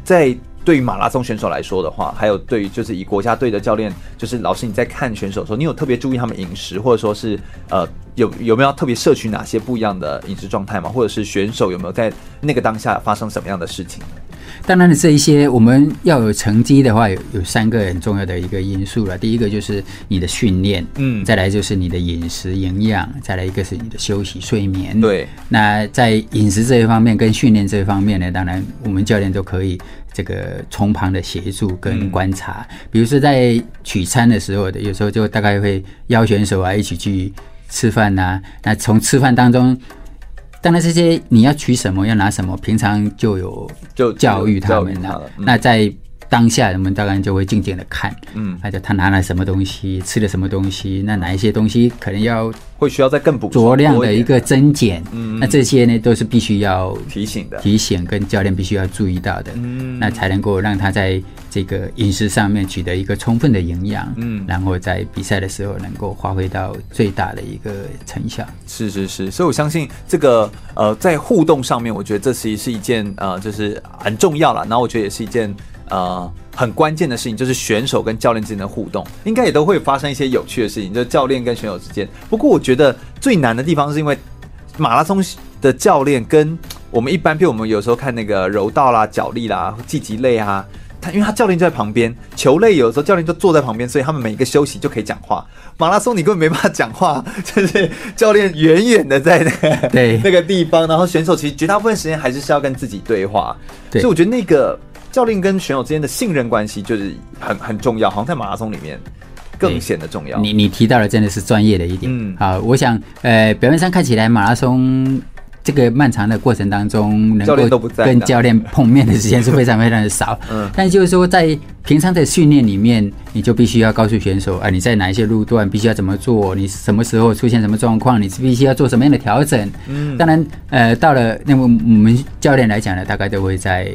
[SPEAKER 3] 在对于马拉松选手来说的话，还有对于就是以国家队的教练，就是老师你在看选手的时候，你有特别注意他们饮食，或者说是呃有有没有特别摄取哪些不一样的饮食状态吗？或者是选手有没有在那个当下发生什么样的事情？
[SPEAKER 4] 当然的，这一些我们要有成绩的话，有有三个很重要的一个因素了。第一个就是你的训练，嗯，再来就是你的饮食营养，再来一个是你的休息睡眠。对，那在饮食这一方面跟训练这一方面呢，当然我们教练都可以。这个从旁的协助跟观察，嗯、比如说在取餐的时候的，有时候就大概会邀选手啊一起去吃饭呐、啊。那从吃饭当中，当然这些你要取什么，要拿什么，平常就有就教育他们了。嗯、那在当下，人们当然就会静静的看，嗯，或者他拿了什么东西，吃了什么东西，那哪一些东西可能要
[SPEAKER 3] 会需要再更补
[SPEAKER 4] 酌量的一个增减，嗯，那这些呢都是必须要
[SPEAKER 3] 提醒的，
[SPEAKER 4] 提醒跟教练必须要注意到的，嗯，那才能够让他在这个饮食上面取得一个充分的营养，嗯，然后在比赛的时候能够发挥到最大的一个成效。
[SPEAKER 3] 是是是，所以我相信这个呃，在互动上面，我觉得这其实是一件呃，就是很重要了。然后我觉得也是一件。呃，很关键的事情就是选手跟教练之间的互动，应该也都会发生一些有趣的事情，就是教练跟选手之间。不过我觉得最难的地方是因为马拉松的教练跟我们一般，譬如我们有时候看那个柔道啦、脚力啦、技击类啊，他因为他教练就在旁边，球类有的时候教练就坐在旁边，所以他们每一个休息就可以讲话。马拉松你根本没办法讲话，就是教练远远的在那个对那个地方，然后选手其实绝大部分时间还是是要跟自己对话，对，所以我觉得那个。教练跟选手之间的信任关系就是很很重要，好像在马拉松里面更显得重要。
[SPEAKER 4] 你你提到的真的是专业的一点。嗯，好，我想呃，表面上看起来马拉松这个漫长的过程当中，能够跟教练碰面的时间是非常非常的少。嗯，但就是说在平常的训练里面，你就必须要告诉选手啊，你在哪一些路段必须要怎么做，你什么时候出现什么状况，你是必须要做什么样的调整。嗯，当然呃，到了那么我们教练来讲呢，大概都会在。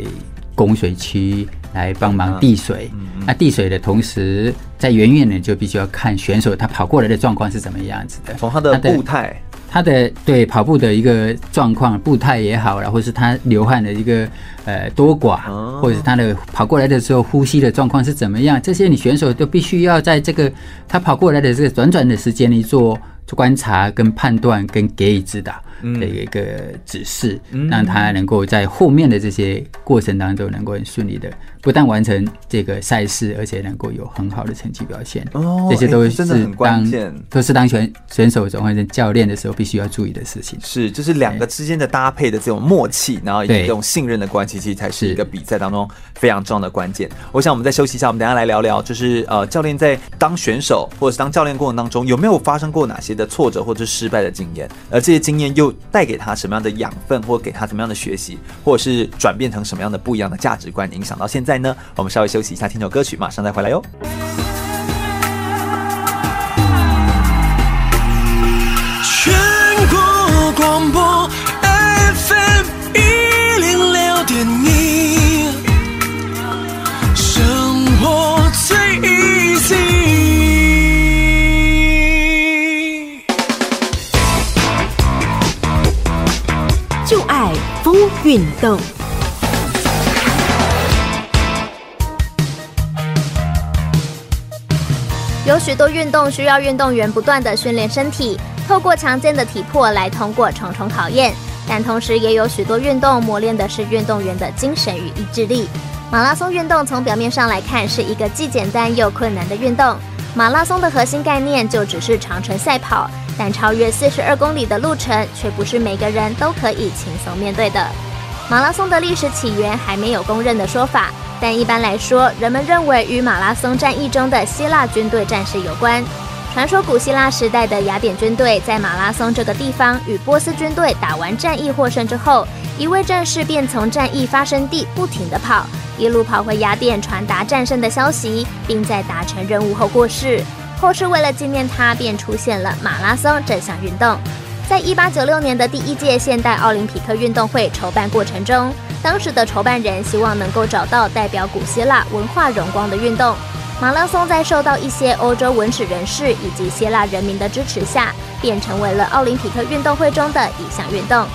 [SPEAKER 4] 供水区来帮忙递水，那递水的同时，在远远的就必须要看选手他跑过来的状况是怎么样子的，
[SPEAKER 3] 从他的步态，
[SPEAKER 4] 他的对跑步的一个状况，步态也好，然后是他流汗的一个呃多寡，或者是他的跑过来的时候呼吸的状况是怎么样，这些你选手都必须要在这个他跑过来的这个短短的时间里做做观察跟判断跟给予指导。的一个指示，让他能够在后面的这些过程当中，能够很顺利的不但完成这个赛事，而且能够有很好的成绩表现。哦，这些都是当都是当选选手转换成教练的时候必须要注意的事情。
[SPEAKER 3] 是，就是两个之间的搭配的这种默契，然后以及这种信任的关系，其实才是一个比赛当中非常重要的关键。我想我们再休息一下，我们等下来聊聊，就是呃，教练在当选手或者是当教练过程当中，有没有发生过哪些的挫折或者是失败的经验？而这些经验又带给他什么样的养分，或给他什么样的学习，或者是转变成什么样的不一样的价值观，影响到现在呢？我们稍微休息一下，听首歌曲，马上再回来哟。
[SPEAKER 7] 全国广播 FM 一零六点一，生活最 easy。
[SPEAKER 8] 运动
[SPEAKER 9] 有许多运动需要运动员不断的训练身体，透过强健的体魄来通过重重考验。但同时也有许多运动磨练的是运动员的精神与意志力。马拉松运动从表面上来看是一个既简单又困难的运动。马拉松的核心概念就只是长程赛跑，但超越四十二公里的路程却不是每个人都可以轻松面对的。马拉松的历史起源还没有公认的说法，但一般来说，人们认为与马拉松战役中的希腊军队战士有关。传说古希腊时代的雅典军队在马拉松这个地方与波斯军队打完战役获胜之后，一位战士便从战役发生地不停地跑，一路跑回雅典传达战胜的消息，并在达成任务后过世。后世为了纪念他，便出现了马拉松这项运动。在一八九六年的第一届现代奥林匹克运动会筹办过程中，当时的筹办人希望能够找到代表古希腊文化荣光的运动。马拉松在受到一些欧洲文史人士以及希腊人民的支持下，便成为了奥林匹克运动会中的一项运动。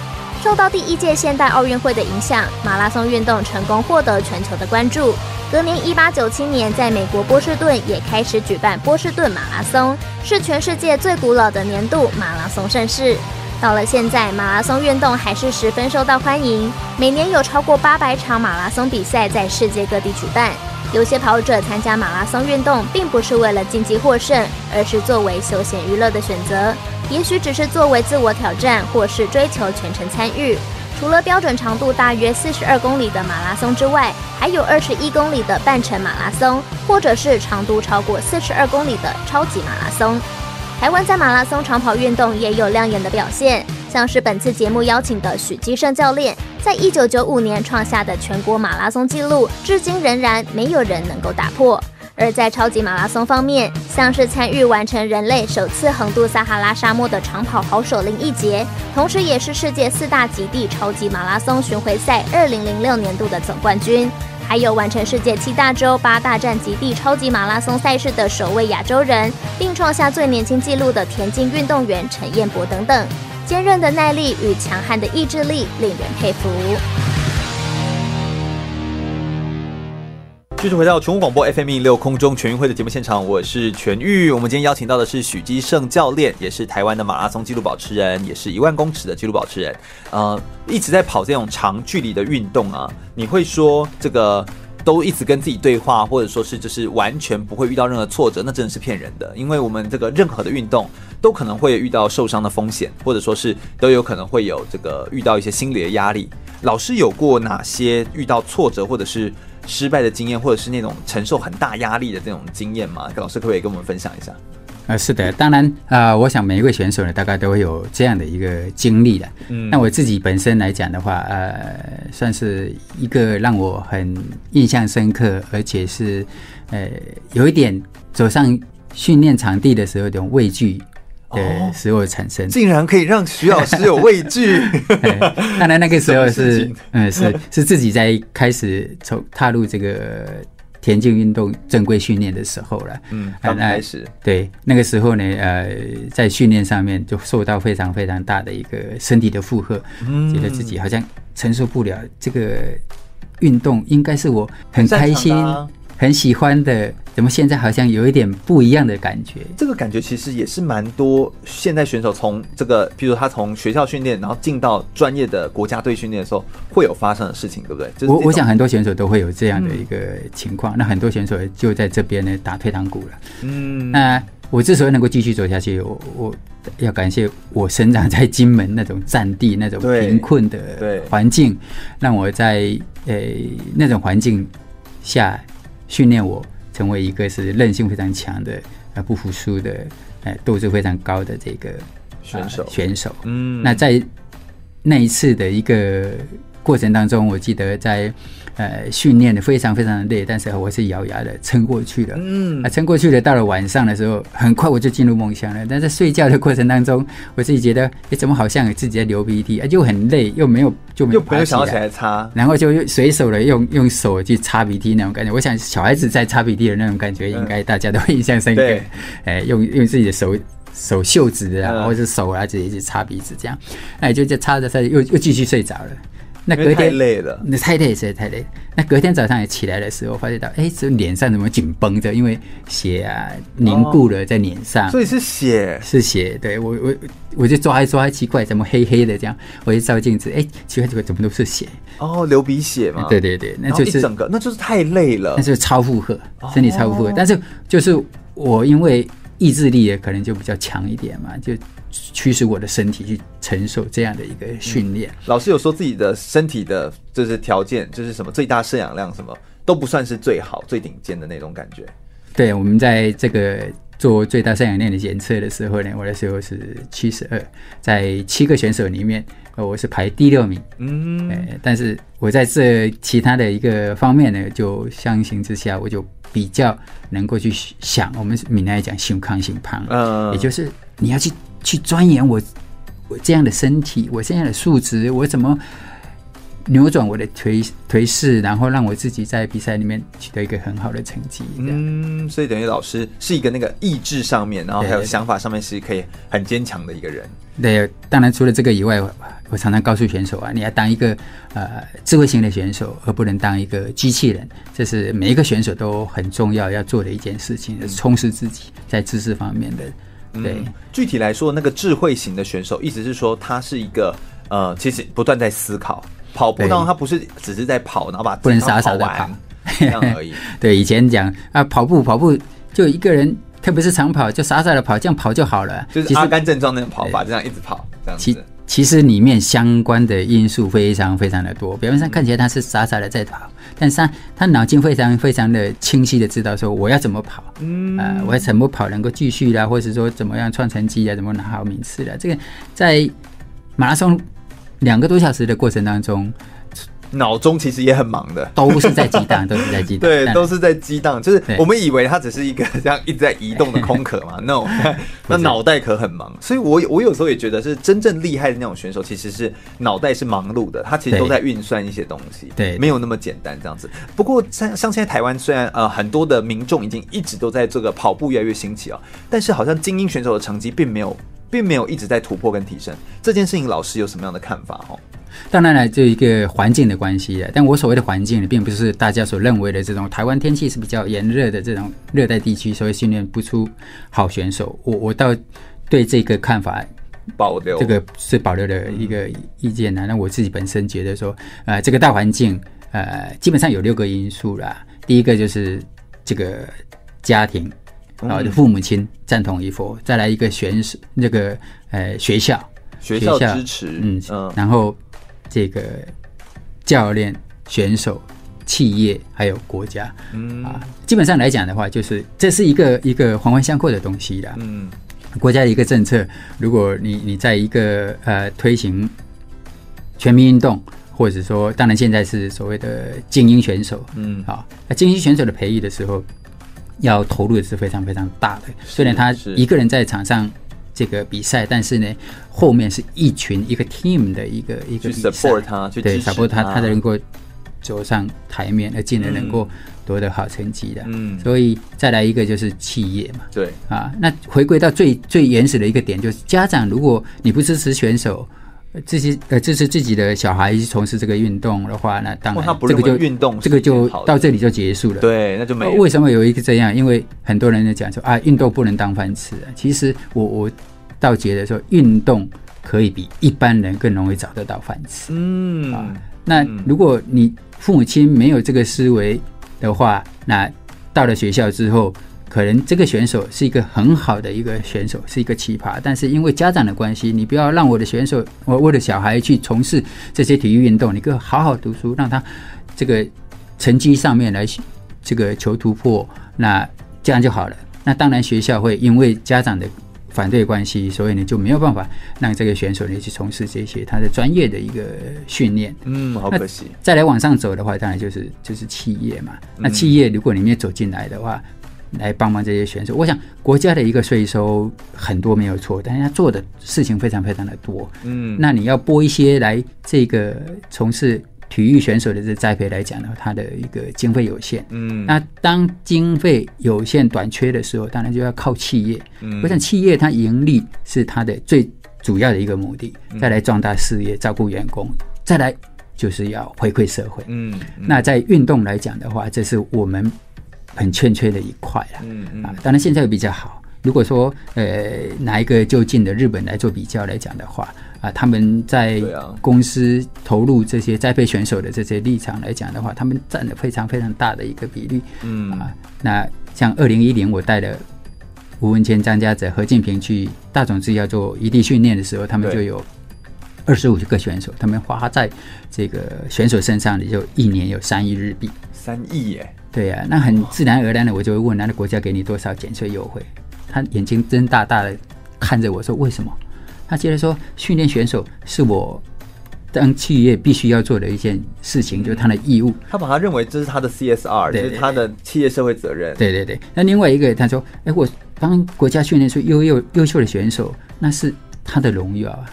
[SPEAKER 9] 受到第一届现代奥运会的影响，马拉松运动成功获得全球的关注。隔年一八九七年，在美国波士顿也开始举办波士顿马拉松，是全世界最古老的年度马拉松盛事。到了现在，马拉松运动还是十分受到欢迎，每年有超过八百场马拉松比赛在世界各地举办。有些跑者参加马拉松运动，并不是为了竞技获胜，而是作为休闲娱乐的选择，也许只是作为自我挑战，或是追求全程参与。除了标准长度大约四十二公里的马拉松之外，还有二十一公里的半程马拉松，或者是长度超过四十二公里的超级马拉松。台湾在马拉松长跑运动也有亮眼的表现。像是本次节目邀请的许基胜教练，在一九九五年创下的全国马拉松纪录，至今仍然没有人能够打破。而在超级马拉松方面，像是参与完成人类首次横渡撒哈拉沙漠的长跑好手林义杰，同时也是世界四大极地超级马拉松巡回赛二零零六年度的总冠军，还有完成世界七大洲八大战极地超级马拉松赛事的首位亚洲人，并创下最年轻纪录的田径运动员陈彦博等等，坚韧的耐力与强悍的意志力令人佩服。
[SPEAKER 3] 继续回到全国广播 FM 一六空中全运会的节目现场，我是全玉。我们今天邀请到的是许基胜教练，也是台湾的马拉松纪录保持人，也是一万公尺的纪录保持人。呃，一直在跑这种长距离的运动啊，你会说这个都一直跟自己对话，或者说是就是完全不会遇到任何挫折，那真的是骗人的。因为我们这个任何的运动都可能会遇到受伤的风险，或者说是都有可能会有这个遇到一些心理的压力。老师有过哪些遇到挫折或者是失败的经验，或者是那种承受很大压力的这种经验吗？老师可不可以跟我们分享一下？
[SPEAKER 4] 呃，是的，当然啊、呃，我想每一位选手呢，大概都会有这样的一个经历的。嗯，那我自己本身来讲的话，呃，算是一个让我很印象深刻，而且是呃有一点走上训练场地的时候有点畏惧。对，使我产生，
[SPEAKER 3] 竟然可以让徐老师有畏惧。
[SPEAKER 4] 当然那个时候是，嗯，是是自己在开始从踏入这个田径运动正规训练的时候了。
[SPEAKER 3] 嗯，刚开始。
[SPEAKER 4] 对，那个时候呢，呃，在训练上面就受到非常非常大的一个身体的负荷，嗯，觉得自己好像承受不了这个运动，应该是我很开心。很喜欢的，怎么现在好像有一点不一样的感觉？
[SPEAKER 3] 这个感觉其实也是蛮多现在选手从这个，比如他从学校训练，然后进到专业的国家队训练的时候，会有发生的事情，对不对？
[SPEAKER 4] 我我想很多选手都会有这样的一个情况。嗯、那很多选手就在这边呢打退堂鼓了。嗯，那我之所以能够继续走下去，我我要感谢我生长在金门那种战地那种贫困的环境，让我在呃那种环境下。训练我成为一个是韧性非常强的、呃不服输的、呃斗志非常高的这个
[SPEAKER 3] 选手。
[SPEAKER 4] 选手，嗯，那在那一次的一个过程当中，我记得在。呃，训练的非常非常的累，但是我是咬牙的撑过去了。嗯，啊，撑过去了。到了晚上的时候，很快我就进入梦乡了。但在睡觉的过程当中，我自己觉得，哎、欸，怎么好像自己在流鼻涕啊？就很累，又没有就没有
[SPEAKER 3] 想起来擦，
[SPEAKER 4] 然后就随手的用用手去擦鼻涕那种感觉。我想小孩子在擦鼻涕的那种感觉，应该大家都 印象深刻。哎、嗯欸，用用自己的手手袖子啊，或者是手啊，直接去擦鼻子这样，哎，就就擦着擦着又又继续睡着了。那隔天
[SPEAKER 3] 太累了，
[SPEAKER 4] 那太累，实在太累。那隔天早上也起来的时候，发现到，哎、欸，这脸上怎么紧绷着？因为血啊凝固了在脸上，哦，
[SPEAKER 3] 所以是血，
[SPEAKER 4] 是血。对我，我我就抓一抓，奇怪，怎么黑黑的这样？我一照镜子，哎、欸，奇怪，奇怪，怎么都是血？
[SPEAKER 3] 哦，流鼻血嘛。
[SPEAKER 4] 对对对，那就是整
[SPEAKER 3] 个，那就是太累了，
[SPEAKER 4] 那就是超负荷，身体超负荷。哦、但是就是我因为意志力也可能就比较强一点嘛，就。驱使我的身体去承受这样的一个训练。嗯，
[SPEAKER 3] 老师有说自己的身体的，就是条件，就是什么最大摄氧量，什么都不算是最好、最顶尖的那种感觉。
[SPEAKER 4] 对，我们在这个做最大摄氧量的检测的时候呢，我的时候是七十二，在七个选手里面，我是排第六名。嗯，但是我在这其他的一个方面呢，就相形之下，我就比较能够去想，我们闽南讲胸康心胖，嗯，也就是你要去。去钻研我我这样的身体，我这样的素质，我怎么扭转我的颓颓势，然后让我自己在比赛里面取得一个很好的成绩。
[SPEAKER 3] 嗯，所以等于老师是一个那个意志上面，然后还有想法上面是可以很坚强的一个人。
[SPEAKER 4] 对，当然除了这个以外，我常常告诉选手啊，你要当一个呃智慧型的选手，而不能当一个机器人。这是每一个选手都很重要要做的一件事情，就是充实自己在知识方面的。对、嗯，
[SPEAKER 3] 具体来说，那个智慧型的选手，意思是说他是一个呃，其实不断在思考。跑步当中，他不是只是在跑，然后把
[SPEAKER 4] 不能傻傻的跑
[SPEAKER 3] 这样而已。
[SPEAKER 4] 对，以前讲啊，跑步跑步就一个人，特别是长跑，就傻傻的跑，这样跑就好了，
[SPEAKER 3] 就是阿甘正装那种跑法，这样一直跑，这样子。
[SPEAKER 4] 其实里面相关的因素非常非常的多，表面上看起来他是傻傻的在跑，但是他他脑筋非常非常的清晰的知道说我要怎么跑，嗯，呃，我要怎么跑能够继续啦，或者说怎么样创成绩啊，怎么拿好名次啦，这个在马马拉松两个多小时的过程当中。
[SPEAKER 3] 脑中其实也很忙的，
[SPEAKER 4] 都是在激荡，都是在激荡。
[SPEAKER 3] 对，都是在激荡。就是我们以为它只是一个这样一直在移动的空壳嘛？No，那脑袋可很忙。所以我我有时候也觉得是真正厉害的那种选手，其实是脑袋是忙碌的，他其实都在运算一些东西。对，没有那么简单这样子。不过像像现在台湾虽然呃很多的民众已经一直都在这个跑步越来越兴起啊，但是好像精英选手的成绩并没有并没有一直在突破跟提升。这件事情老师有什么样的看法？哦？
[SPEAKER 4] 当然了，这一个环境的关系啊。但我所谓的环境呢，并不是大家所认为的这种台湾天气是比较炎热的这种热带地区，所以训练不出好选手。我我倒对这个看法保留，这个是保留的一个意见呢。那我自己本身觉得说，呃，这个大环境，呃，基本上有六个因素啦。第一个就是这个家庭啊，父母亲赞同与否，再来一个选手，那个呃学校，
[SPEAKER 3] 学校支持，
[SPEAKER 4] 嗯嗯，然后。这个教练、选手、企业还有国家，嗯啊，基本上来讲的话，就是这是一个一个环环相扣的东西的。嗯，国家的一个政策，如果你你在一个呃推行全民运动，或者说，当然现在是所谓的精英选手，嗯啊，那精英选手的培育的时候，要投入的是非常非常大的。虽然他一个人在场上。这个比赛，但是呢，后面是一群一个 team 的一个一个比赛，
[SPEAKER 3] 去 support 他，去
[SPEAKER 4] 对 support 他，他才能够走上台面，而进而能够夺得好成绩的。嗯，所以再来一个就是企业嘛，
[SPEAKER 3] 对
[SPEAKER 4] 啊，那回归到最最原始的一个点，就是家长，如果你不支持选手，支持呃支持自己的小孩去从事这个运动的话，那当然这个就运动，这个就到这里就结束了。
[SPEAKER 3] 对，那就没。
[SPEAKER 4] 为什么有一个这样？因为很多人在讲说啊，运动不能当饭吃。其实我我。倒觉得说，运动可以比一般人更容易找得到饭吃。嗯啊，那如果你父母亲没有这个思维的话，那到了学校之后，可能这个选手是一个很好的一个选手，是一个奇葩。但是因为家长的关系，你不要让我的选手，我为了小孩去从事这些体育运动，你给我好好读书，让他这个成绩上面来这个求突破，那这样就好了。那当然学校会因为家长的。反对关系，所以呢就没有办法让这个选手呢去从事这些他的专业的一个训练。
[SPEAKER 3] 嗯，好可惜。
[SPEAKER 4] 再来往上走的话，当然就是就是企业嘛。那企业如果你没有走进来的话，来帮忙这些选手，我想国家的一个税收很多没有错，但是他做的事情非常非常的多。嗯，那你要拨一些来这个从事。体育选手的这栽培来讲呢，他的一个经费有限。嗯，那当经费有限短缺的时候，当然就要靠企业。嗯，我想企业它盈利是它的最主要的一个目的，再来壮大事业、照顾员工，再来就是要回馈社会。嗯，那在运动来讲的话，这是我们很欠缺的一块了。嗯嗯，啊，当然现在比较好。如果说呃拿一个就近的日本来做比较来讲的话。啊，他们在公司投入这些栽培选手的这些立场来讲的话，他们占了非常非常大的一个比例。嗯啊，那像二零一零我带了吴文谦、张家泽、何建平去大种制药做异地训练的时候，他们就有二十五个选手，他们花在这个选手身上，也就一年有三亿日币。
[SPEAKER 3] 三亿耶？
[SPEAKER 4] 对呀、啊，那很自然而然的，我就会问，那个国家给你多少减税优惠？他眼睛睁大大的看着我说：“为什么？”他接着说：“训练选手是我当企业必须要做的一件事情，就是他的义务。
[SPEAKER 3] 他把他认为这是他的 CSR，就是他的企业社会责任。
[SPEAKER 4] 对对对。那另外一个，他说：‘哎，我帮国家训练出优优优秀的选手，那是他的荣耀啊。’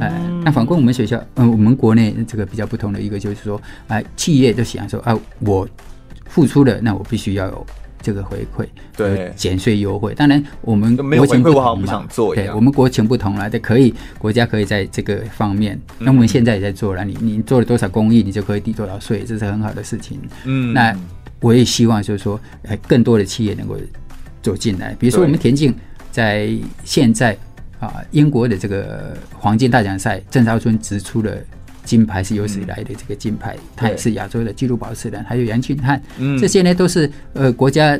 [SPEAKER 4] 哎，那反观我们学校，嗯，我们国内这个比较不同的一个，就是说，哎，企业就想说，啊，我付出了，那我必须要有。”这个回馈，对。减税优惠，当然我们国情不同嘛，对，我们国情不同了，这可以国家可以在这个方面，那我们现在也在做了，你你做了多少公益，你就可以抵多少税，这是很好的事情。嗯，那我也希望就是说，更多的企业能够走进来，比如说我们田径在现在啊，英国的这个黄金大奖赛，郑少春直出了。金牌是由史以来的？这个金牌，他也是亚洲的纪录保持人。还有杨俊汉，这些呢都是呃国家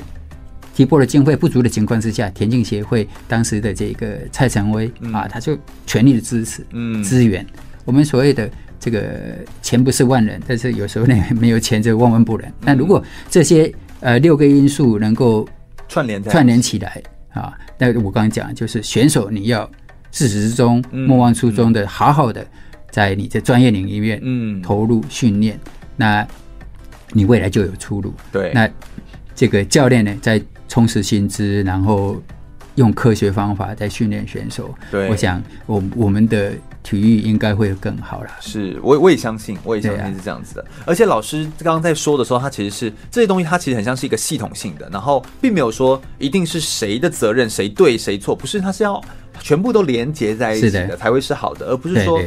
[SPEAKER 4] 提拨的经费不足的情况之下，田径协会当时的这个蔡成威啊，他就全力的支持、嗯。支援。我们所谓的这个钱不是万能，但是有时候呢没有钱就万万不能。那如果这些呃六个因素能够
[SPEAKER 3] 串联
[SPEAKER 4] 串联起来啊，那我刚刚讲就是选手你要自始至终莫忘初衷的，好好的在你的专业领域面，嗯，投入训练，那你未来就有出路。
[SPEAKER 3] 对，
[SPEAKER 4] 那这个教练呢，在充实薪资，然后用科学方法在训练选手。
[SPEAKER 3] 对，
[SPEAKER 4] 我想我我们的。体育应该会更好了，
[SPEAKER 3] 是我我也相信，我也相信是这样子的。啊、而且老师刚刚在说的时候，他其实是这些东西，它其实很像是一个系统性的，然后并没有说一定是谁的责任，谁对谁错，不是，它是要。全部都连接在一起的才会是好的，而不是
[SPEAKER 4] 说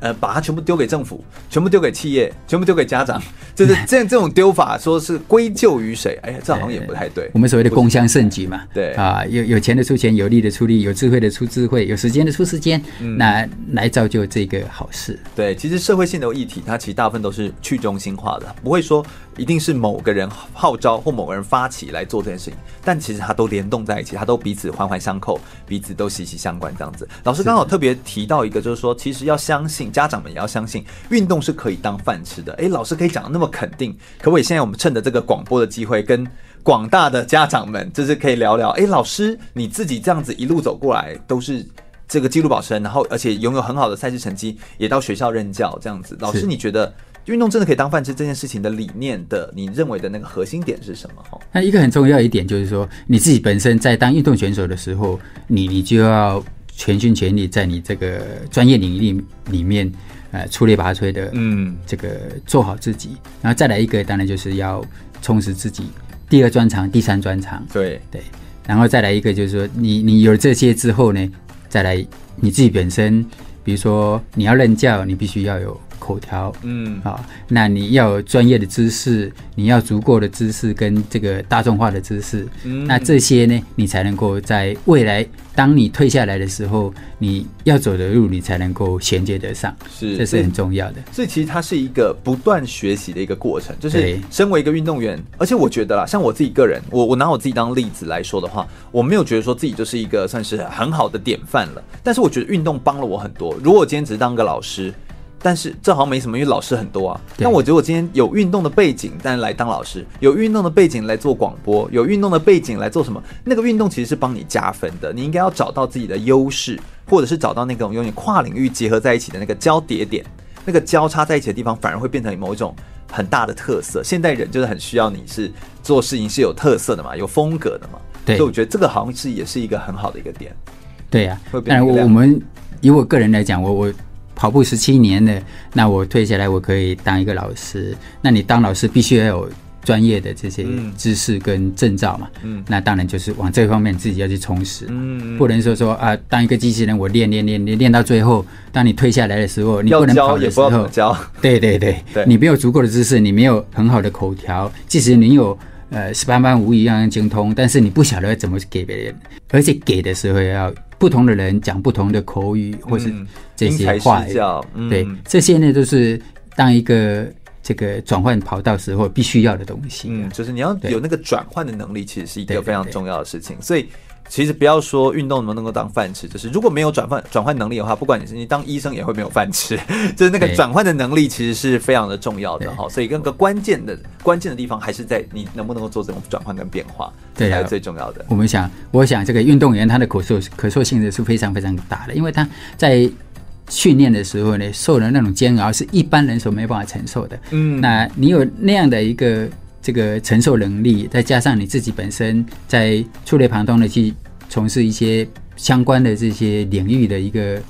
[SPEAKER 3] 呃，把它全部丢给政府，全部丢给企业，全部丢给家长，就是这样这种丢法，说是归咎于谁？哎呀，这好像也不太对。
[SPEAKER 4] 我们所谓的共襄盛举嘛，
[SPEAKER 3] 对
[SPEAKER 4] 啊，有有钱的出钱，有力的出力，有智慧的出智慧，有时间的出时间，嗯、那来造就这个好事。
[SPEAKER 3] 对，其实社会性的议题，它其实大部分都是去中心化的，不会说一定是某个人号召或某个人发起来做这件事情，但其实它都联动在一起，它都彼此环环相扣，彼此都息息相关。这样子，老师刚好特别提到一个，就是说，其实要相信家长们也要相信，运动是可以当饭吃的。诶，老师可以讲得那么肯定，可不可以？现在我们趁着这个广播的机会，跟广大的家长们，就是可以聊聊。诶，老师你自己这样子一路走过来，都是这个记录保持人，然后而且拥有很好的赛事成绩，也到学校任教这样子。老师，你觉得？运动真的可以当饭吃这件事情的理念的，你认为的那个核心点是什么？哈，
[SPEAKER 4] 那一个很重要一点就是说，你自己本身在当运动选手的时候，你你就要全心全力在你这个专业领域里面，呃，出类拔萃的，嗯，这个做好自己。然后再来一个，当然就是要充实自己第二专长、第三专长。
[SPEAKER 3] 对
[SPEAKER 4] 对，然后再来一个就是说，你你有了这些之后呢，再来你自己本身，比如说你要任教，你必须要有。口条，嗯，好，那你要有专业的知识，你要足够的知识跟这个大众化的知识，嗯，那这些呢，你才能够在未来，当你退下来的时候，你要走的路，你才能够衔接得上，
[SPEAKER 3] 是，
[SPEAKER 4] 这是很重要的。
[SPEAKER 3] 所以其实它是一个不断学习的一个过程，就是身为一个运动员，而且我觉得啦，像我自己个人，我我拿我自己当例子来说的话，我没有觉得说自己就是一个算是很好的典范了，但是我觉得运动帮了我很多。如果我今天只是当个老师。但是这好像没什么，因为老师很多啊。但我觉得我今天有运动的背景，但是来当老师，有运动的背景来做广播，有运动的背景来做什么？那个运动其实是帮你加分的。你应该要找到自己的优势，或者是找到那种有点跨领域结合在一起的那个交叠点，那个交叉在一起的地方，反而会变成某一种很大的特色。现代人就是很需要你是做事情是有特色的嘛，有风格的嘛。对，所以我觉得这个好像是也是一个很好的一个点。
[SPEAKER 4] 对呀、啊，当然我我们以我个人来讲，我我。跑步十七年了，那我退下来，我可以当一个老师。那你当老师必须要有专业的这些知识跟证照嘛？嗯，那当然就是往这方面自己要去充实。嗯，不能说说啊，当一个机器人，我练练练练练到最后，当你退下来的时候，你不能跑的时候，
[SPEAKER 3] 教
[SPEAKER 4] 对对对，对你没有足够的知识，你没有很好的口条，即使你有呃十八般武艺样样精通，但是你不晓得怎么给别人，而且给的时候要。不同的人讲不同的口语，或是这些话，嗯、对这些呢，都是当一个这个转换跑道时候必须要的东西。
[SPEAKER 3] 嗯，就是你要有那个转换的能力，其实是一个非常重要的事情。所以。其实不要说运动能不能够当饭吃，就是如果没有转换转换能力的话，不管你是你当医生也会没有饭吃。就是那个转换的能力其实是非常的重要的哈。所以那个关键的关键的地方还是在你能不能够做这种转换跟变化，这才是最重要的。
[SPEAKER 4] 我们想，我想这个运动员他的可塑可塑性质是非常非常大的，因为他在训练的时候呢，受的那种煎熬是一般人所没办法承受的。嗯，那你有那样的一个。这个承受能力，再加上你自己本身在触类旁通的去从事一些相关的这些领域的一个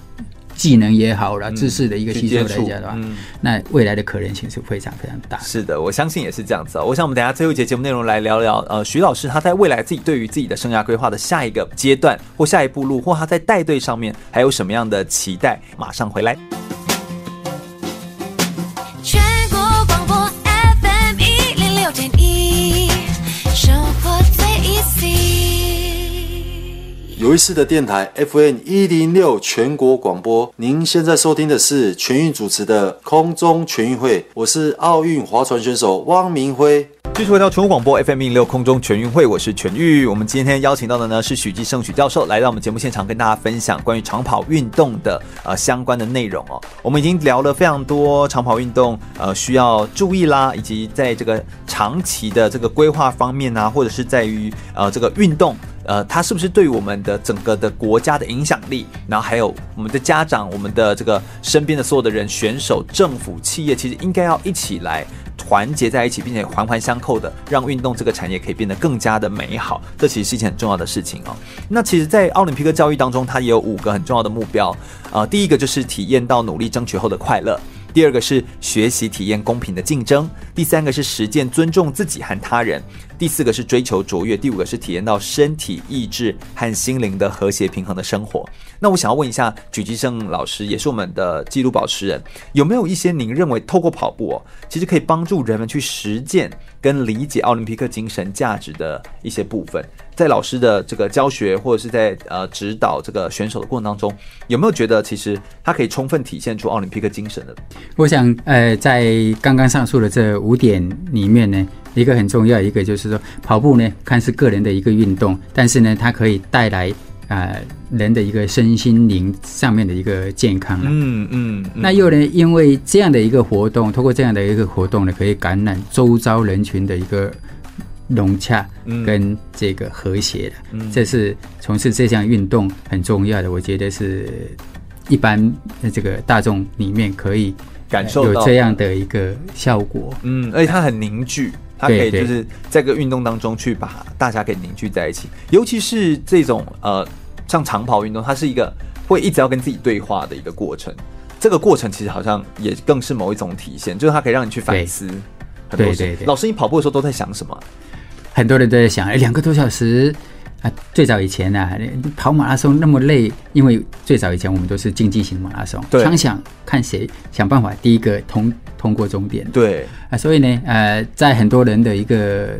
[SPEAKER 4] 技能也好啦，嗯、知识的一个吸收来讲的话，嗯、那未来的可能性是非常非常大。
[SPEAKER 3] 是的，我相信也是这样子。我想我们等下最后一节节目内容来聊聊，呃，徐老师他在未来自己对于自己的生涯规划的下一个阶段或下一步路，或他在带队上面还有什么样的期待？马上回来。
[SPEAKER 8] 有意思的电台 FN 一零六全国广播，您现在收听的是全运主持的空中全运会，我是奥运划船选手汪明辉。
[SPEAKER 3] 继续回到全国广播 FM 一零六空中全运会，我是全玉。我们今天邀请到的呢是许继胜许教授，来到我们节目现场，跟大家分享关于长跑运动的呃相关的内容哦。我们已经聊了非常多长跑运动呃需要注意啦，以及在这个长期的这个规划方面啊，或者是在于呃这个运动。呃，它是不是对我们的整个的国家的影响力，然后还有我们的家长、我们的这个身边的所有的人、选手、政府、企业，其实应该要一起来团结在一起，并且环环相扣的，让运动这个产业可以变得更加的美好。这其实是一件很重要的事情哦。那其实，在奥林匹克教育当中，它也有五个很重要的目标啊、呃。第一个就是体验到努力争取后的快乐。第二个是学习体验公平的竞争，第三个是实践尊重自己和他人，第四个是追求卓越，第五个是体验到身体、意志和心灵的和谐平衡的生活。那我想要问一下许基胜老师，也是我们的纪录保持人，有没有一些您认为透过跑步，其实可以帮助人们去实践跟理解奥林匹克精神价值的一些部分？在老师的这个教学或者是在呃指导这个选手的过程当中，有没有觉得其实他可以充分体现出奥林匹克精神的？
[SPEAKER 4] 我想，呃，在刚刚上述的这五点里面呢，一个很重要，一个就是说，跑步呢看似个人的一个运动，但是呢，它可以带来啊、呃、人的一个身心灵上面的一个健康。嗯嗯。那又呢，因为这样的一个活动，通过这样的一个活动呢，可以感染周遭人群的一个。融洽跟这个和谐的，嗯、这是从事这项运动很重要的。我觉得是一般的这个大众里面可以感受到有这样的一个效果。
[SPEAKER 3] 嗯，而且它很凝聚，它可以就是在这个运动当中去把大家给凝聚在一起。尤其是这种呃，像长跑运动，它是一个会一直要跟自己对话的一个过程。这个过程其实好像也更是某一种体现，就是它可以让你去反思很多事。对对对，老师，你跑步的时候都在想什么？
[SPEAKER 4] 很多人都在想，哎，两个多小时啊！最早以前啊，跑马拉松那么累，因为最早以前我们都是竞技型马拉松，想想看谁想办法第一个通通过终点。
[SPEAKER 3] 对
[SPEAKER 4] 啊，所以呢，呃，在很多人的一个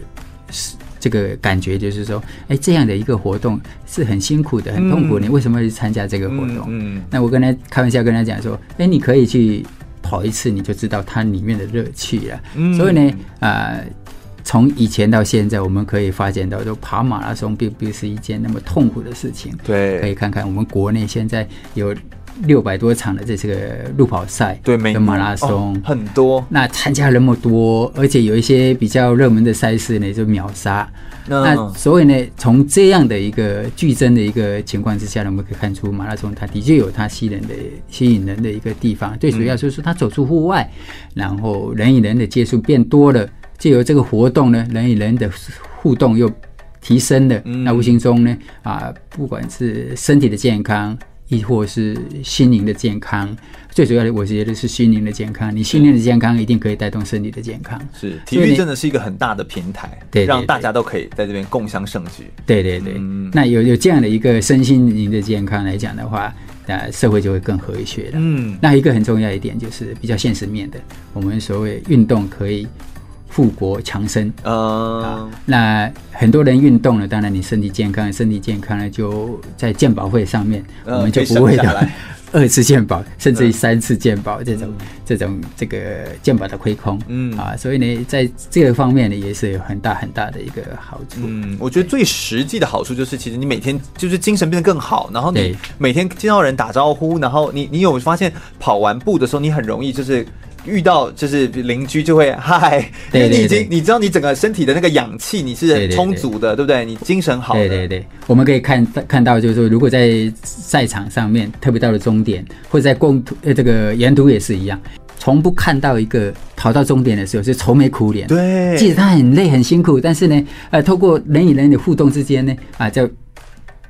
[SPEAKER 4] 这个感觉就是说，哎，这样的一个活动是很辛苦的，很痛苦，你为什么要去参加这个活动？嗯，嗯，那我跟他开玩笑跟他讲说，哎，你可以去跑一次，你就知道它里面的乐趣了。嗯，所以呢，啊、呃。从以前到现在，我们可以发现到，就跑马拉松并不是一件那么痛苦的事情。
[SPEAKER 3] 对，
[SPEAKER 4] 可以看看我们国内现在有六百多场的这这个路跑赛，
[SPEAKER 3] 对，每
[SPEAKER 4] 马拉松、哦、
[SPEAKER 3] 很多。
[SPEAKER 4] 那参加那么多，而且有一些比较热门的赛事呢，就秒杀。嗯、那所以呢，从这样的一个剧增的一个情况之下呢，我们可以看出马拉松它的确有它吸引人的吸引人的一个地方。最主要就是它走出户外，嗯、然后人与人的接触变多了。借由这个活动呢，人与人的互动又提升了，嗯、那无形中呢，啊，不管是身体的健康，亦或是心灵的健康，最主要的，我觉得是心灵的健康。你心灵的健康一定可以带动身体的健康。
[SPEAKER 3] 是，体育真的是一个很大的平台，对，让大家都可以在这边共享盛举。
[SPEAKER 4] 对对对，嗯、那有有这样的一个身心灵的健康来讲的话，那社会就会更和谐了。嗯，那一个很重要一点就是比较现实面的，我们所谓运动可以。富国强身。啊，那很多人运动了，当然你身体健康，身体健康了，就在健保会上面，我们就不会的 二次健保，甚至于三次健保这种这种这个健保的亏空，嗯。啊，所以呢，在这个方面呢，也是有很大很大的一个好处。
[SPEAKER 3] 嗯，我觉得最实际的好处就是，其实你每天就是精神变得更好，然后你每天见到人打招呼，然后你你有发现跑完步的时候，你很容易就是。遇到就是邻居就会嗨，因为你已经你知道你整个身体的那个氧气你是充足的，对不对？你精神好。
[SPEAKER 4] 对对对，我们可以看看到，就是说，如果在赛场上面，特别到了终点，或者在共途呃这个沿途也是一样，从不看到一个跑到终点的时候是愁眉苦脸。
[SPEAKER 3] 对，
[SPEAKER 4] 即使他很累很辛苦，但是呢，呃，透过人与人的互动之间呢，啊，就。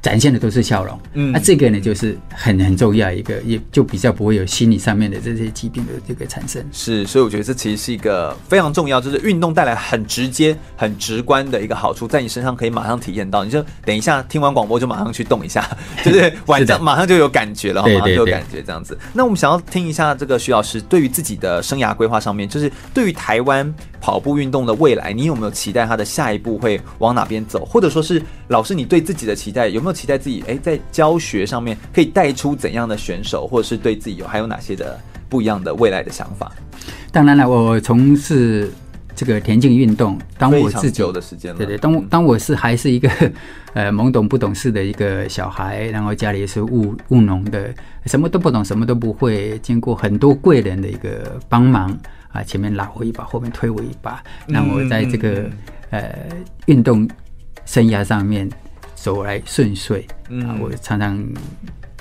[SPEAKER 4] 展现的都是笑容，嗯，那、啊、这个呢，就是很很重要一个，也就比较不会有心理上面的这些疾病的这个产生。
[SPEAKER 3] 是，所以我觉得这其实是一个非常重要，就是运动带来很直接、很直观的一个好处，在你身上可以马上体验到。你就等一下听完广播就马上去动一下，就是晚上马上就有感觉了，马上就有感觉这样子。那我们想要听一下这个徐老师对于自己的生涯规划上面，就是对于台湾跑步运动的未来，你有没有期待他的下一步会往哪边走？或者说是老师你对自己的期待有没有？期待自己诶，在教学上面可以带出怎样的选手，或者是对自己有还有哪些的不一样的未来的想法？
[SPEAKER 4] 当然了，我从事这个田径运动，当我自己
[SPEAKER 3] 久的时间了，
[SPEAKER 4] 对对，当当我是还是一个 呃懵懂不懂事的一个小孩，然后家里是务务农的，什么都不懂，什么都不会，经过很多贵人的一个帮忙啊，前面拉我一把，后面推我一把，让我在这个、嗯、呃运动生涯上面。走来顺遂。啊，我常常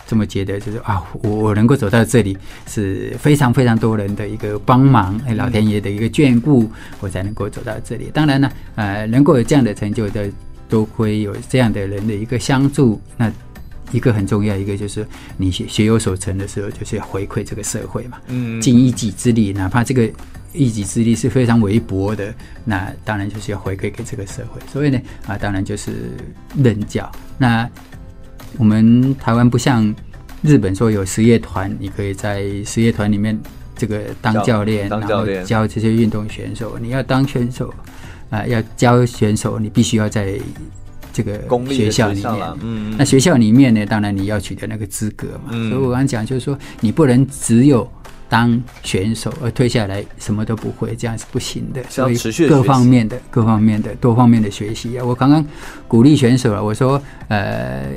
[SPEAKER 4] 这么觉得，就是啊，我我能够走到这里，是非常非常多人的一个帮忙，哎，老天爷的一个眷顾，我才能够走到这里。当然呢，呃，能够有这样的成就的，都会有这样的人的一个相助。那一个很重要，一个就是你学学有所成的时候，就是要回馈这个社会嘛。嗯，尽一己之力，哪怕这个一己之力是非常微薄的，那当然就是要回馈给这个社会。所以呢，啊，当然就是任教。那我们台湾不像日本说有实业团，你可以在实业团里面这个当教练，然后教这些运动选手。你要当选手啊，要教选手，你必须要在。这个学校里面，嗯，那学校里面呢，当然你要取得那个资格嘛。嗯、所以我刚讲就是说，你不能只有当选手而退下来什么都不会，这样是不行的。所以各方面的、各方面的、多方面的学习啊。我刚刚鼓励选手了，我说，呃，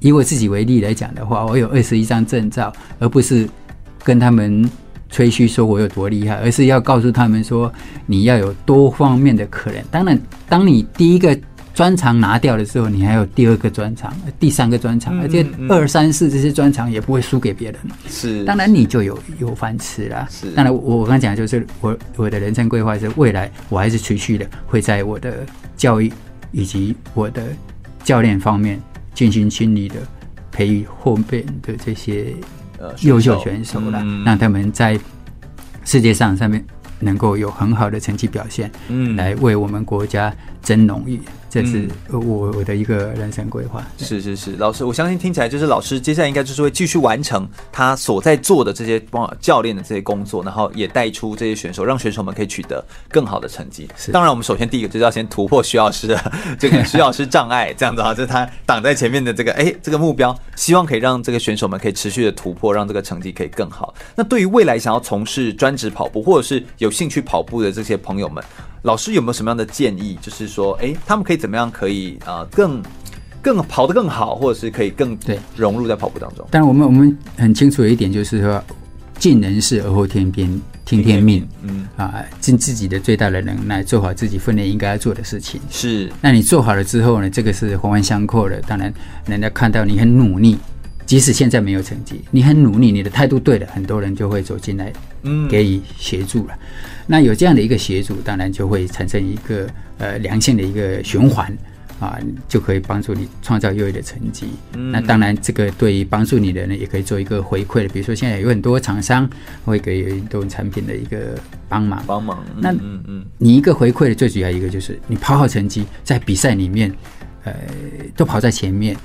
[SPEAKER 4] 以我自己为例来讲的话，我有二十一张证照，而不是跟他们吹嘘说我有多厉害，而是要告诉他们说，你要有多方面的可能。当然，当你第一个。专长拿掉的时候，你还有第二个专长、第三个专长，而且二三四这些专长也不会输给别人。是，当然你就有有饭吃了。是，当然我我刚讲就是我我的人生规划是未来我还是持续的会在我的教育以及我的教练方面进行心尽力的培育后边的这些优秀选手了，让他们在世界上上面能够有很好的成绩表现，嗯，来为我们国家争荣誉。这是我我的一个人生规划。
[SPEAKER 3] 是是是，老师，我相信听起来就是老师接下来应该就是会继续完成他所在做的这些帮教练的这些工作，然后也带出这些选手，让选手们可以取得更好的成绩。是，当然我们首先第一个就是要先突破徐老师的这个徐老师障碍，这样子啊，就是他挡在前面的这个哎这个目标，希望可以让这个选手们可以持续的突破，让这个成绩可以更好。那对于未来想要从事专职跑步或者是有兴趣跑步的这些朋友们。老师有没有什么样的建议？就是说，哎，他们可以怎么样可以啊、呃，更更跑得更好，或者是可以更对融入在跑步当中？
[SPEAKER 4] 但我们我们很清楚的一点就是说，尽人事而后天边，听天命。嗯啊，尽自己的最大的能耐，做好自己分内应该要做的事情。是，那你做好了之后呢？这个是环环相扣的。当然，人家看到你很努力，即使现在没有成绩，你很努力，你的态度对了，很多人就会走进来，嗯，给予协助了。那有这样的一个协助，当然就会产生一个呃良性的一个循环啊，就可以帮助你创造优异的成绩。嗯、那当然，这个对于帮助你的人也可以做一个回馈的。比如说，现在有很多厂商会给运动产品的一个帮忙，帮忙。那嗯嗯，你一个回馈的最主要一个就是你跑好成绩，在比赛里面，呃，都跑在前面。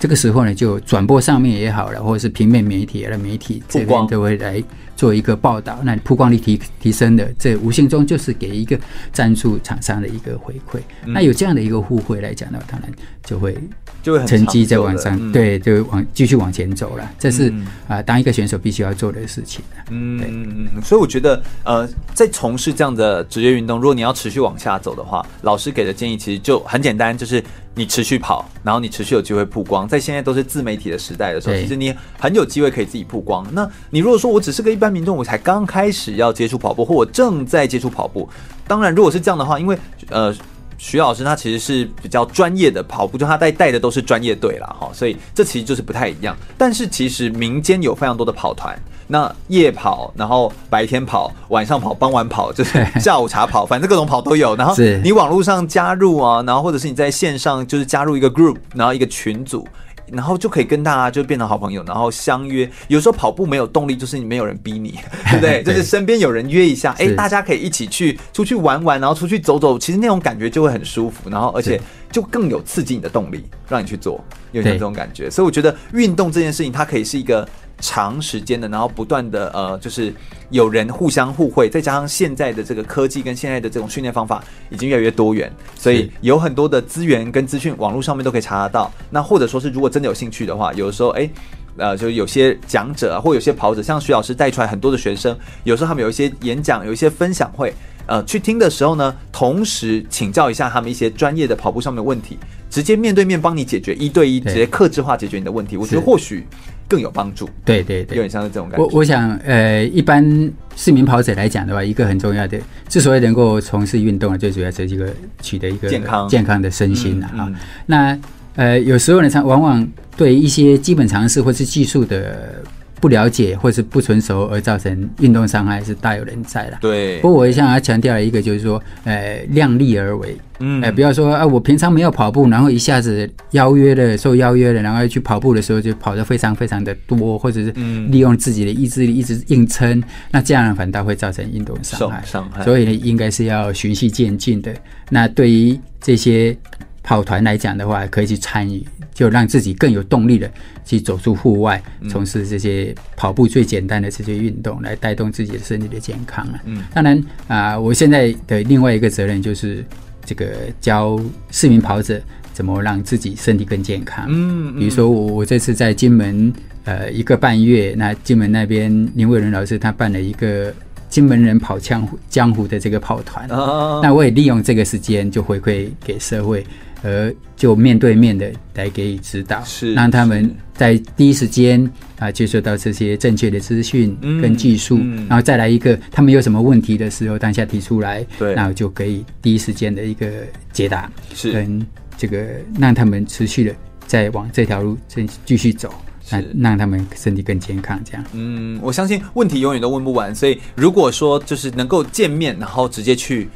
[SPEAKER 4] 这个时候呢，就转播上面也好了，或者是平面媒体的媒体这边都会来做一个报道，那曝光率提提升的，这无形中就是给一个赞助厂商的一个回馈。嗯、那有这样的一个互惠来讲呢，当然就会就会成绩在往上，嗯、对，就往继续往前走了。这是啊、嗯呃，当一个选手必须要做的事情。嗯
[SPEAKER 3] 嗯嗯。所以我觉得，呃，在从事这样的职业运动，如果你要持续往下走的话，老师给的建议其实就很简单，就是。你持续跑，然后你持续有机会曝光，在现在都是自媒体的时代的时候，其实你很有机会可以自己曝光。那你如果说我只是个一般民众，我才刚开始要接触跑步，或我正在接触跑步，当然如果是这样的话，因为呃。徐老师他其实是比较专业的跑步，就他带带的都是专业队啦，哈，所以这其实就是不太一样。但是其实民间有非常多的跑团，那夜跑，然后白天跑，晚上跑，傍晚跑，就是 下午茶跑，反正各种跑都有。然后你网络上加入啊，然后或者是你在线上就是加入一个 group，然后一个群组。然后就可以跟大家就变成好朋友，然后相约。有时候跑步没有动力，就是你没有人逼你，对不对？就是身边有人约一下，哎，大家可以一起去出去玩玩，然后出去走走，其实那种感觉就会很舒服，然后而且就更有刺激你的动力，让你去做，有点这种感觉。所以我觉得运动这件事情，它可以是一个。长时间的，然后不断的呃，就是有人互相互惠，再加上现在的这个科技跟现在的这种训练方法已经越来越多元，所以有很多的资源跟资讯，网络上面都可以查得到。那或者说是如果真的有兴趣的话，有的时候哎，呃，就有些讲者啊，或有些跑者，像徐老师带出来很多的学生，有时候他们有一些演讲，有一些分享会，呃，去听的时候呢，同时请教一下他们一些专业的跑步上面的问题，直接面对面帮你解决，一对一直接克制化解决你的问题，我觉得或许。更有帮助，
[SPEAKER 4] 对对对，
[SPEAKER 3] 有点像是这种感觉。
[SPEAKER 4] 我我想，呃，一般市民跑者来讲的话，一个很重要的，之所以能够从事运动啊，最主要是一个取得一个健康健康的身心啊。那呃，有时候呢，常往往对一些基本常识或是技术的。不了解或是不成熟而造成运动伤害是大有人在的。
[SPEAKER 3] 对，
[SPEAKER 4] 不过我想要强调了一个，就是说，呃，量力而为。嗯，呃，不要说啊，我平常没有跑步，然后一下子邀约了，受邀约了，然后去跑步的时候就跑得非常非常的多，或者是利用自己的意志力一直硬撑，那这样反倒会造成运动伤害。伤害。所以呢，应该是要循序渐进的。那对于这些。跑团来讲的话，可以去参与，就让自己更有动力的去走出户外，从事这些跑步最简单的这些运动，来带动自己的身体的健康啊。嗯，当然啊、呃，我现在的另外一个责任就是这个教市民跑者怎么让自己身体更健康。嗯，比如说我我这次在金门呃一个半月，那金门那边林伟伦老师他办了一个金门人跑江湖江湖的这个跑团，哦、那我也利用这个时间就回馈给社会。而就面对面的来给予指导，是让他们在第一时间啊接受到这些正确的资讯跟技术，嗯嗯、然后再来一个他们有什么问题的时候，当下提出来，对，然后就可以第一时间的一个解答，是跟这个让他们持续的再往这条路继继续走，让让他们身体更健康，这样。
[SPEAKER 3] 嗯，我相信问题永远都问不完，所以如果说就是能够见面，然后直接去。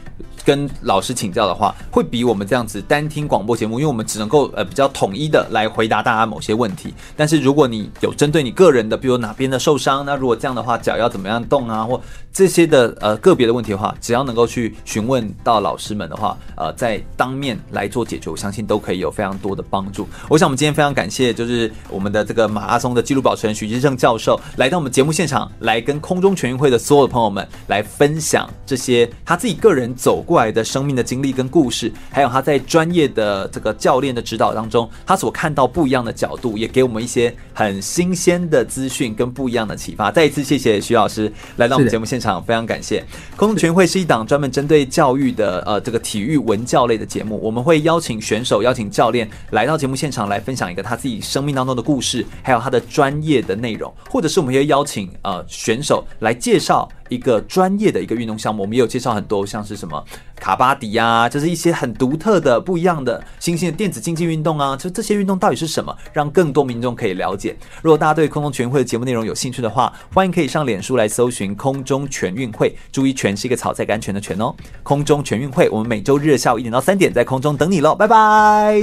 [SPEAKER 3] 跟老师请教的话，会比我们这样子单听广播节目，因为我们只能够呃比较统一的来回答大家某些问题。但是如果你有针对你个人的，比如哪边的受伤，那如果这样的话，脚要怎么样动啊，或这些的呃个别的问题的话，只要能够去询问到老师们的话，呃，在当面来做解决，我相信都可以有非常多的帮助。我想我们今天非常感谢，就是我们的这个马拉松的纪录保持人许基正教授来到我们节目现场，来跟空中全运会的所有的朋友们来分享这些他自己个人走过来的生命的经历跟故事，还有他在专业的这个教练的指导当中，他所看到不一样的角度，也给我们一些很新鲜的资讯跟不一样的启发。再一次谢谢徐老师来到我们节目现场，非常感谢。空中全会是一档专门针对教育的呃这个体育文教类的节目，我们会邀请选手、邀请教练来到节目现场来分享一个他自己生命当中的故事，还有他的专业的内容，或者是我们会邀请呃选手来介绍。一个专业的一个运动项目，我们也有介绍很多，像是什么卡巴迪啊，就是一些很独特的、不一样的新兴的电子竞技运动啊。就这些运动到底是什么，让更多民众可以了解。如果大家对空中全运会的节目内容有兴趣的话，欢迎可以上脸书来搜寻“空中全运会”，注意“全”是一个草在甘泉的“泉”哦。空中全运会，我们每周日下午一点到三点在空中等你喽，拜拜。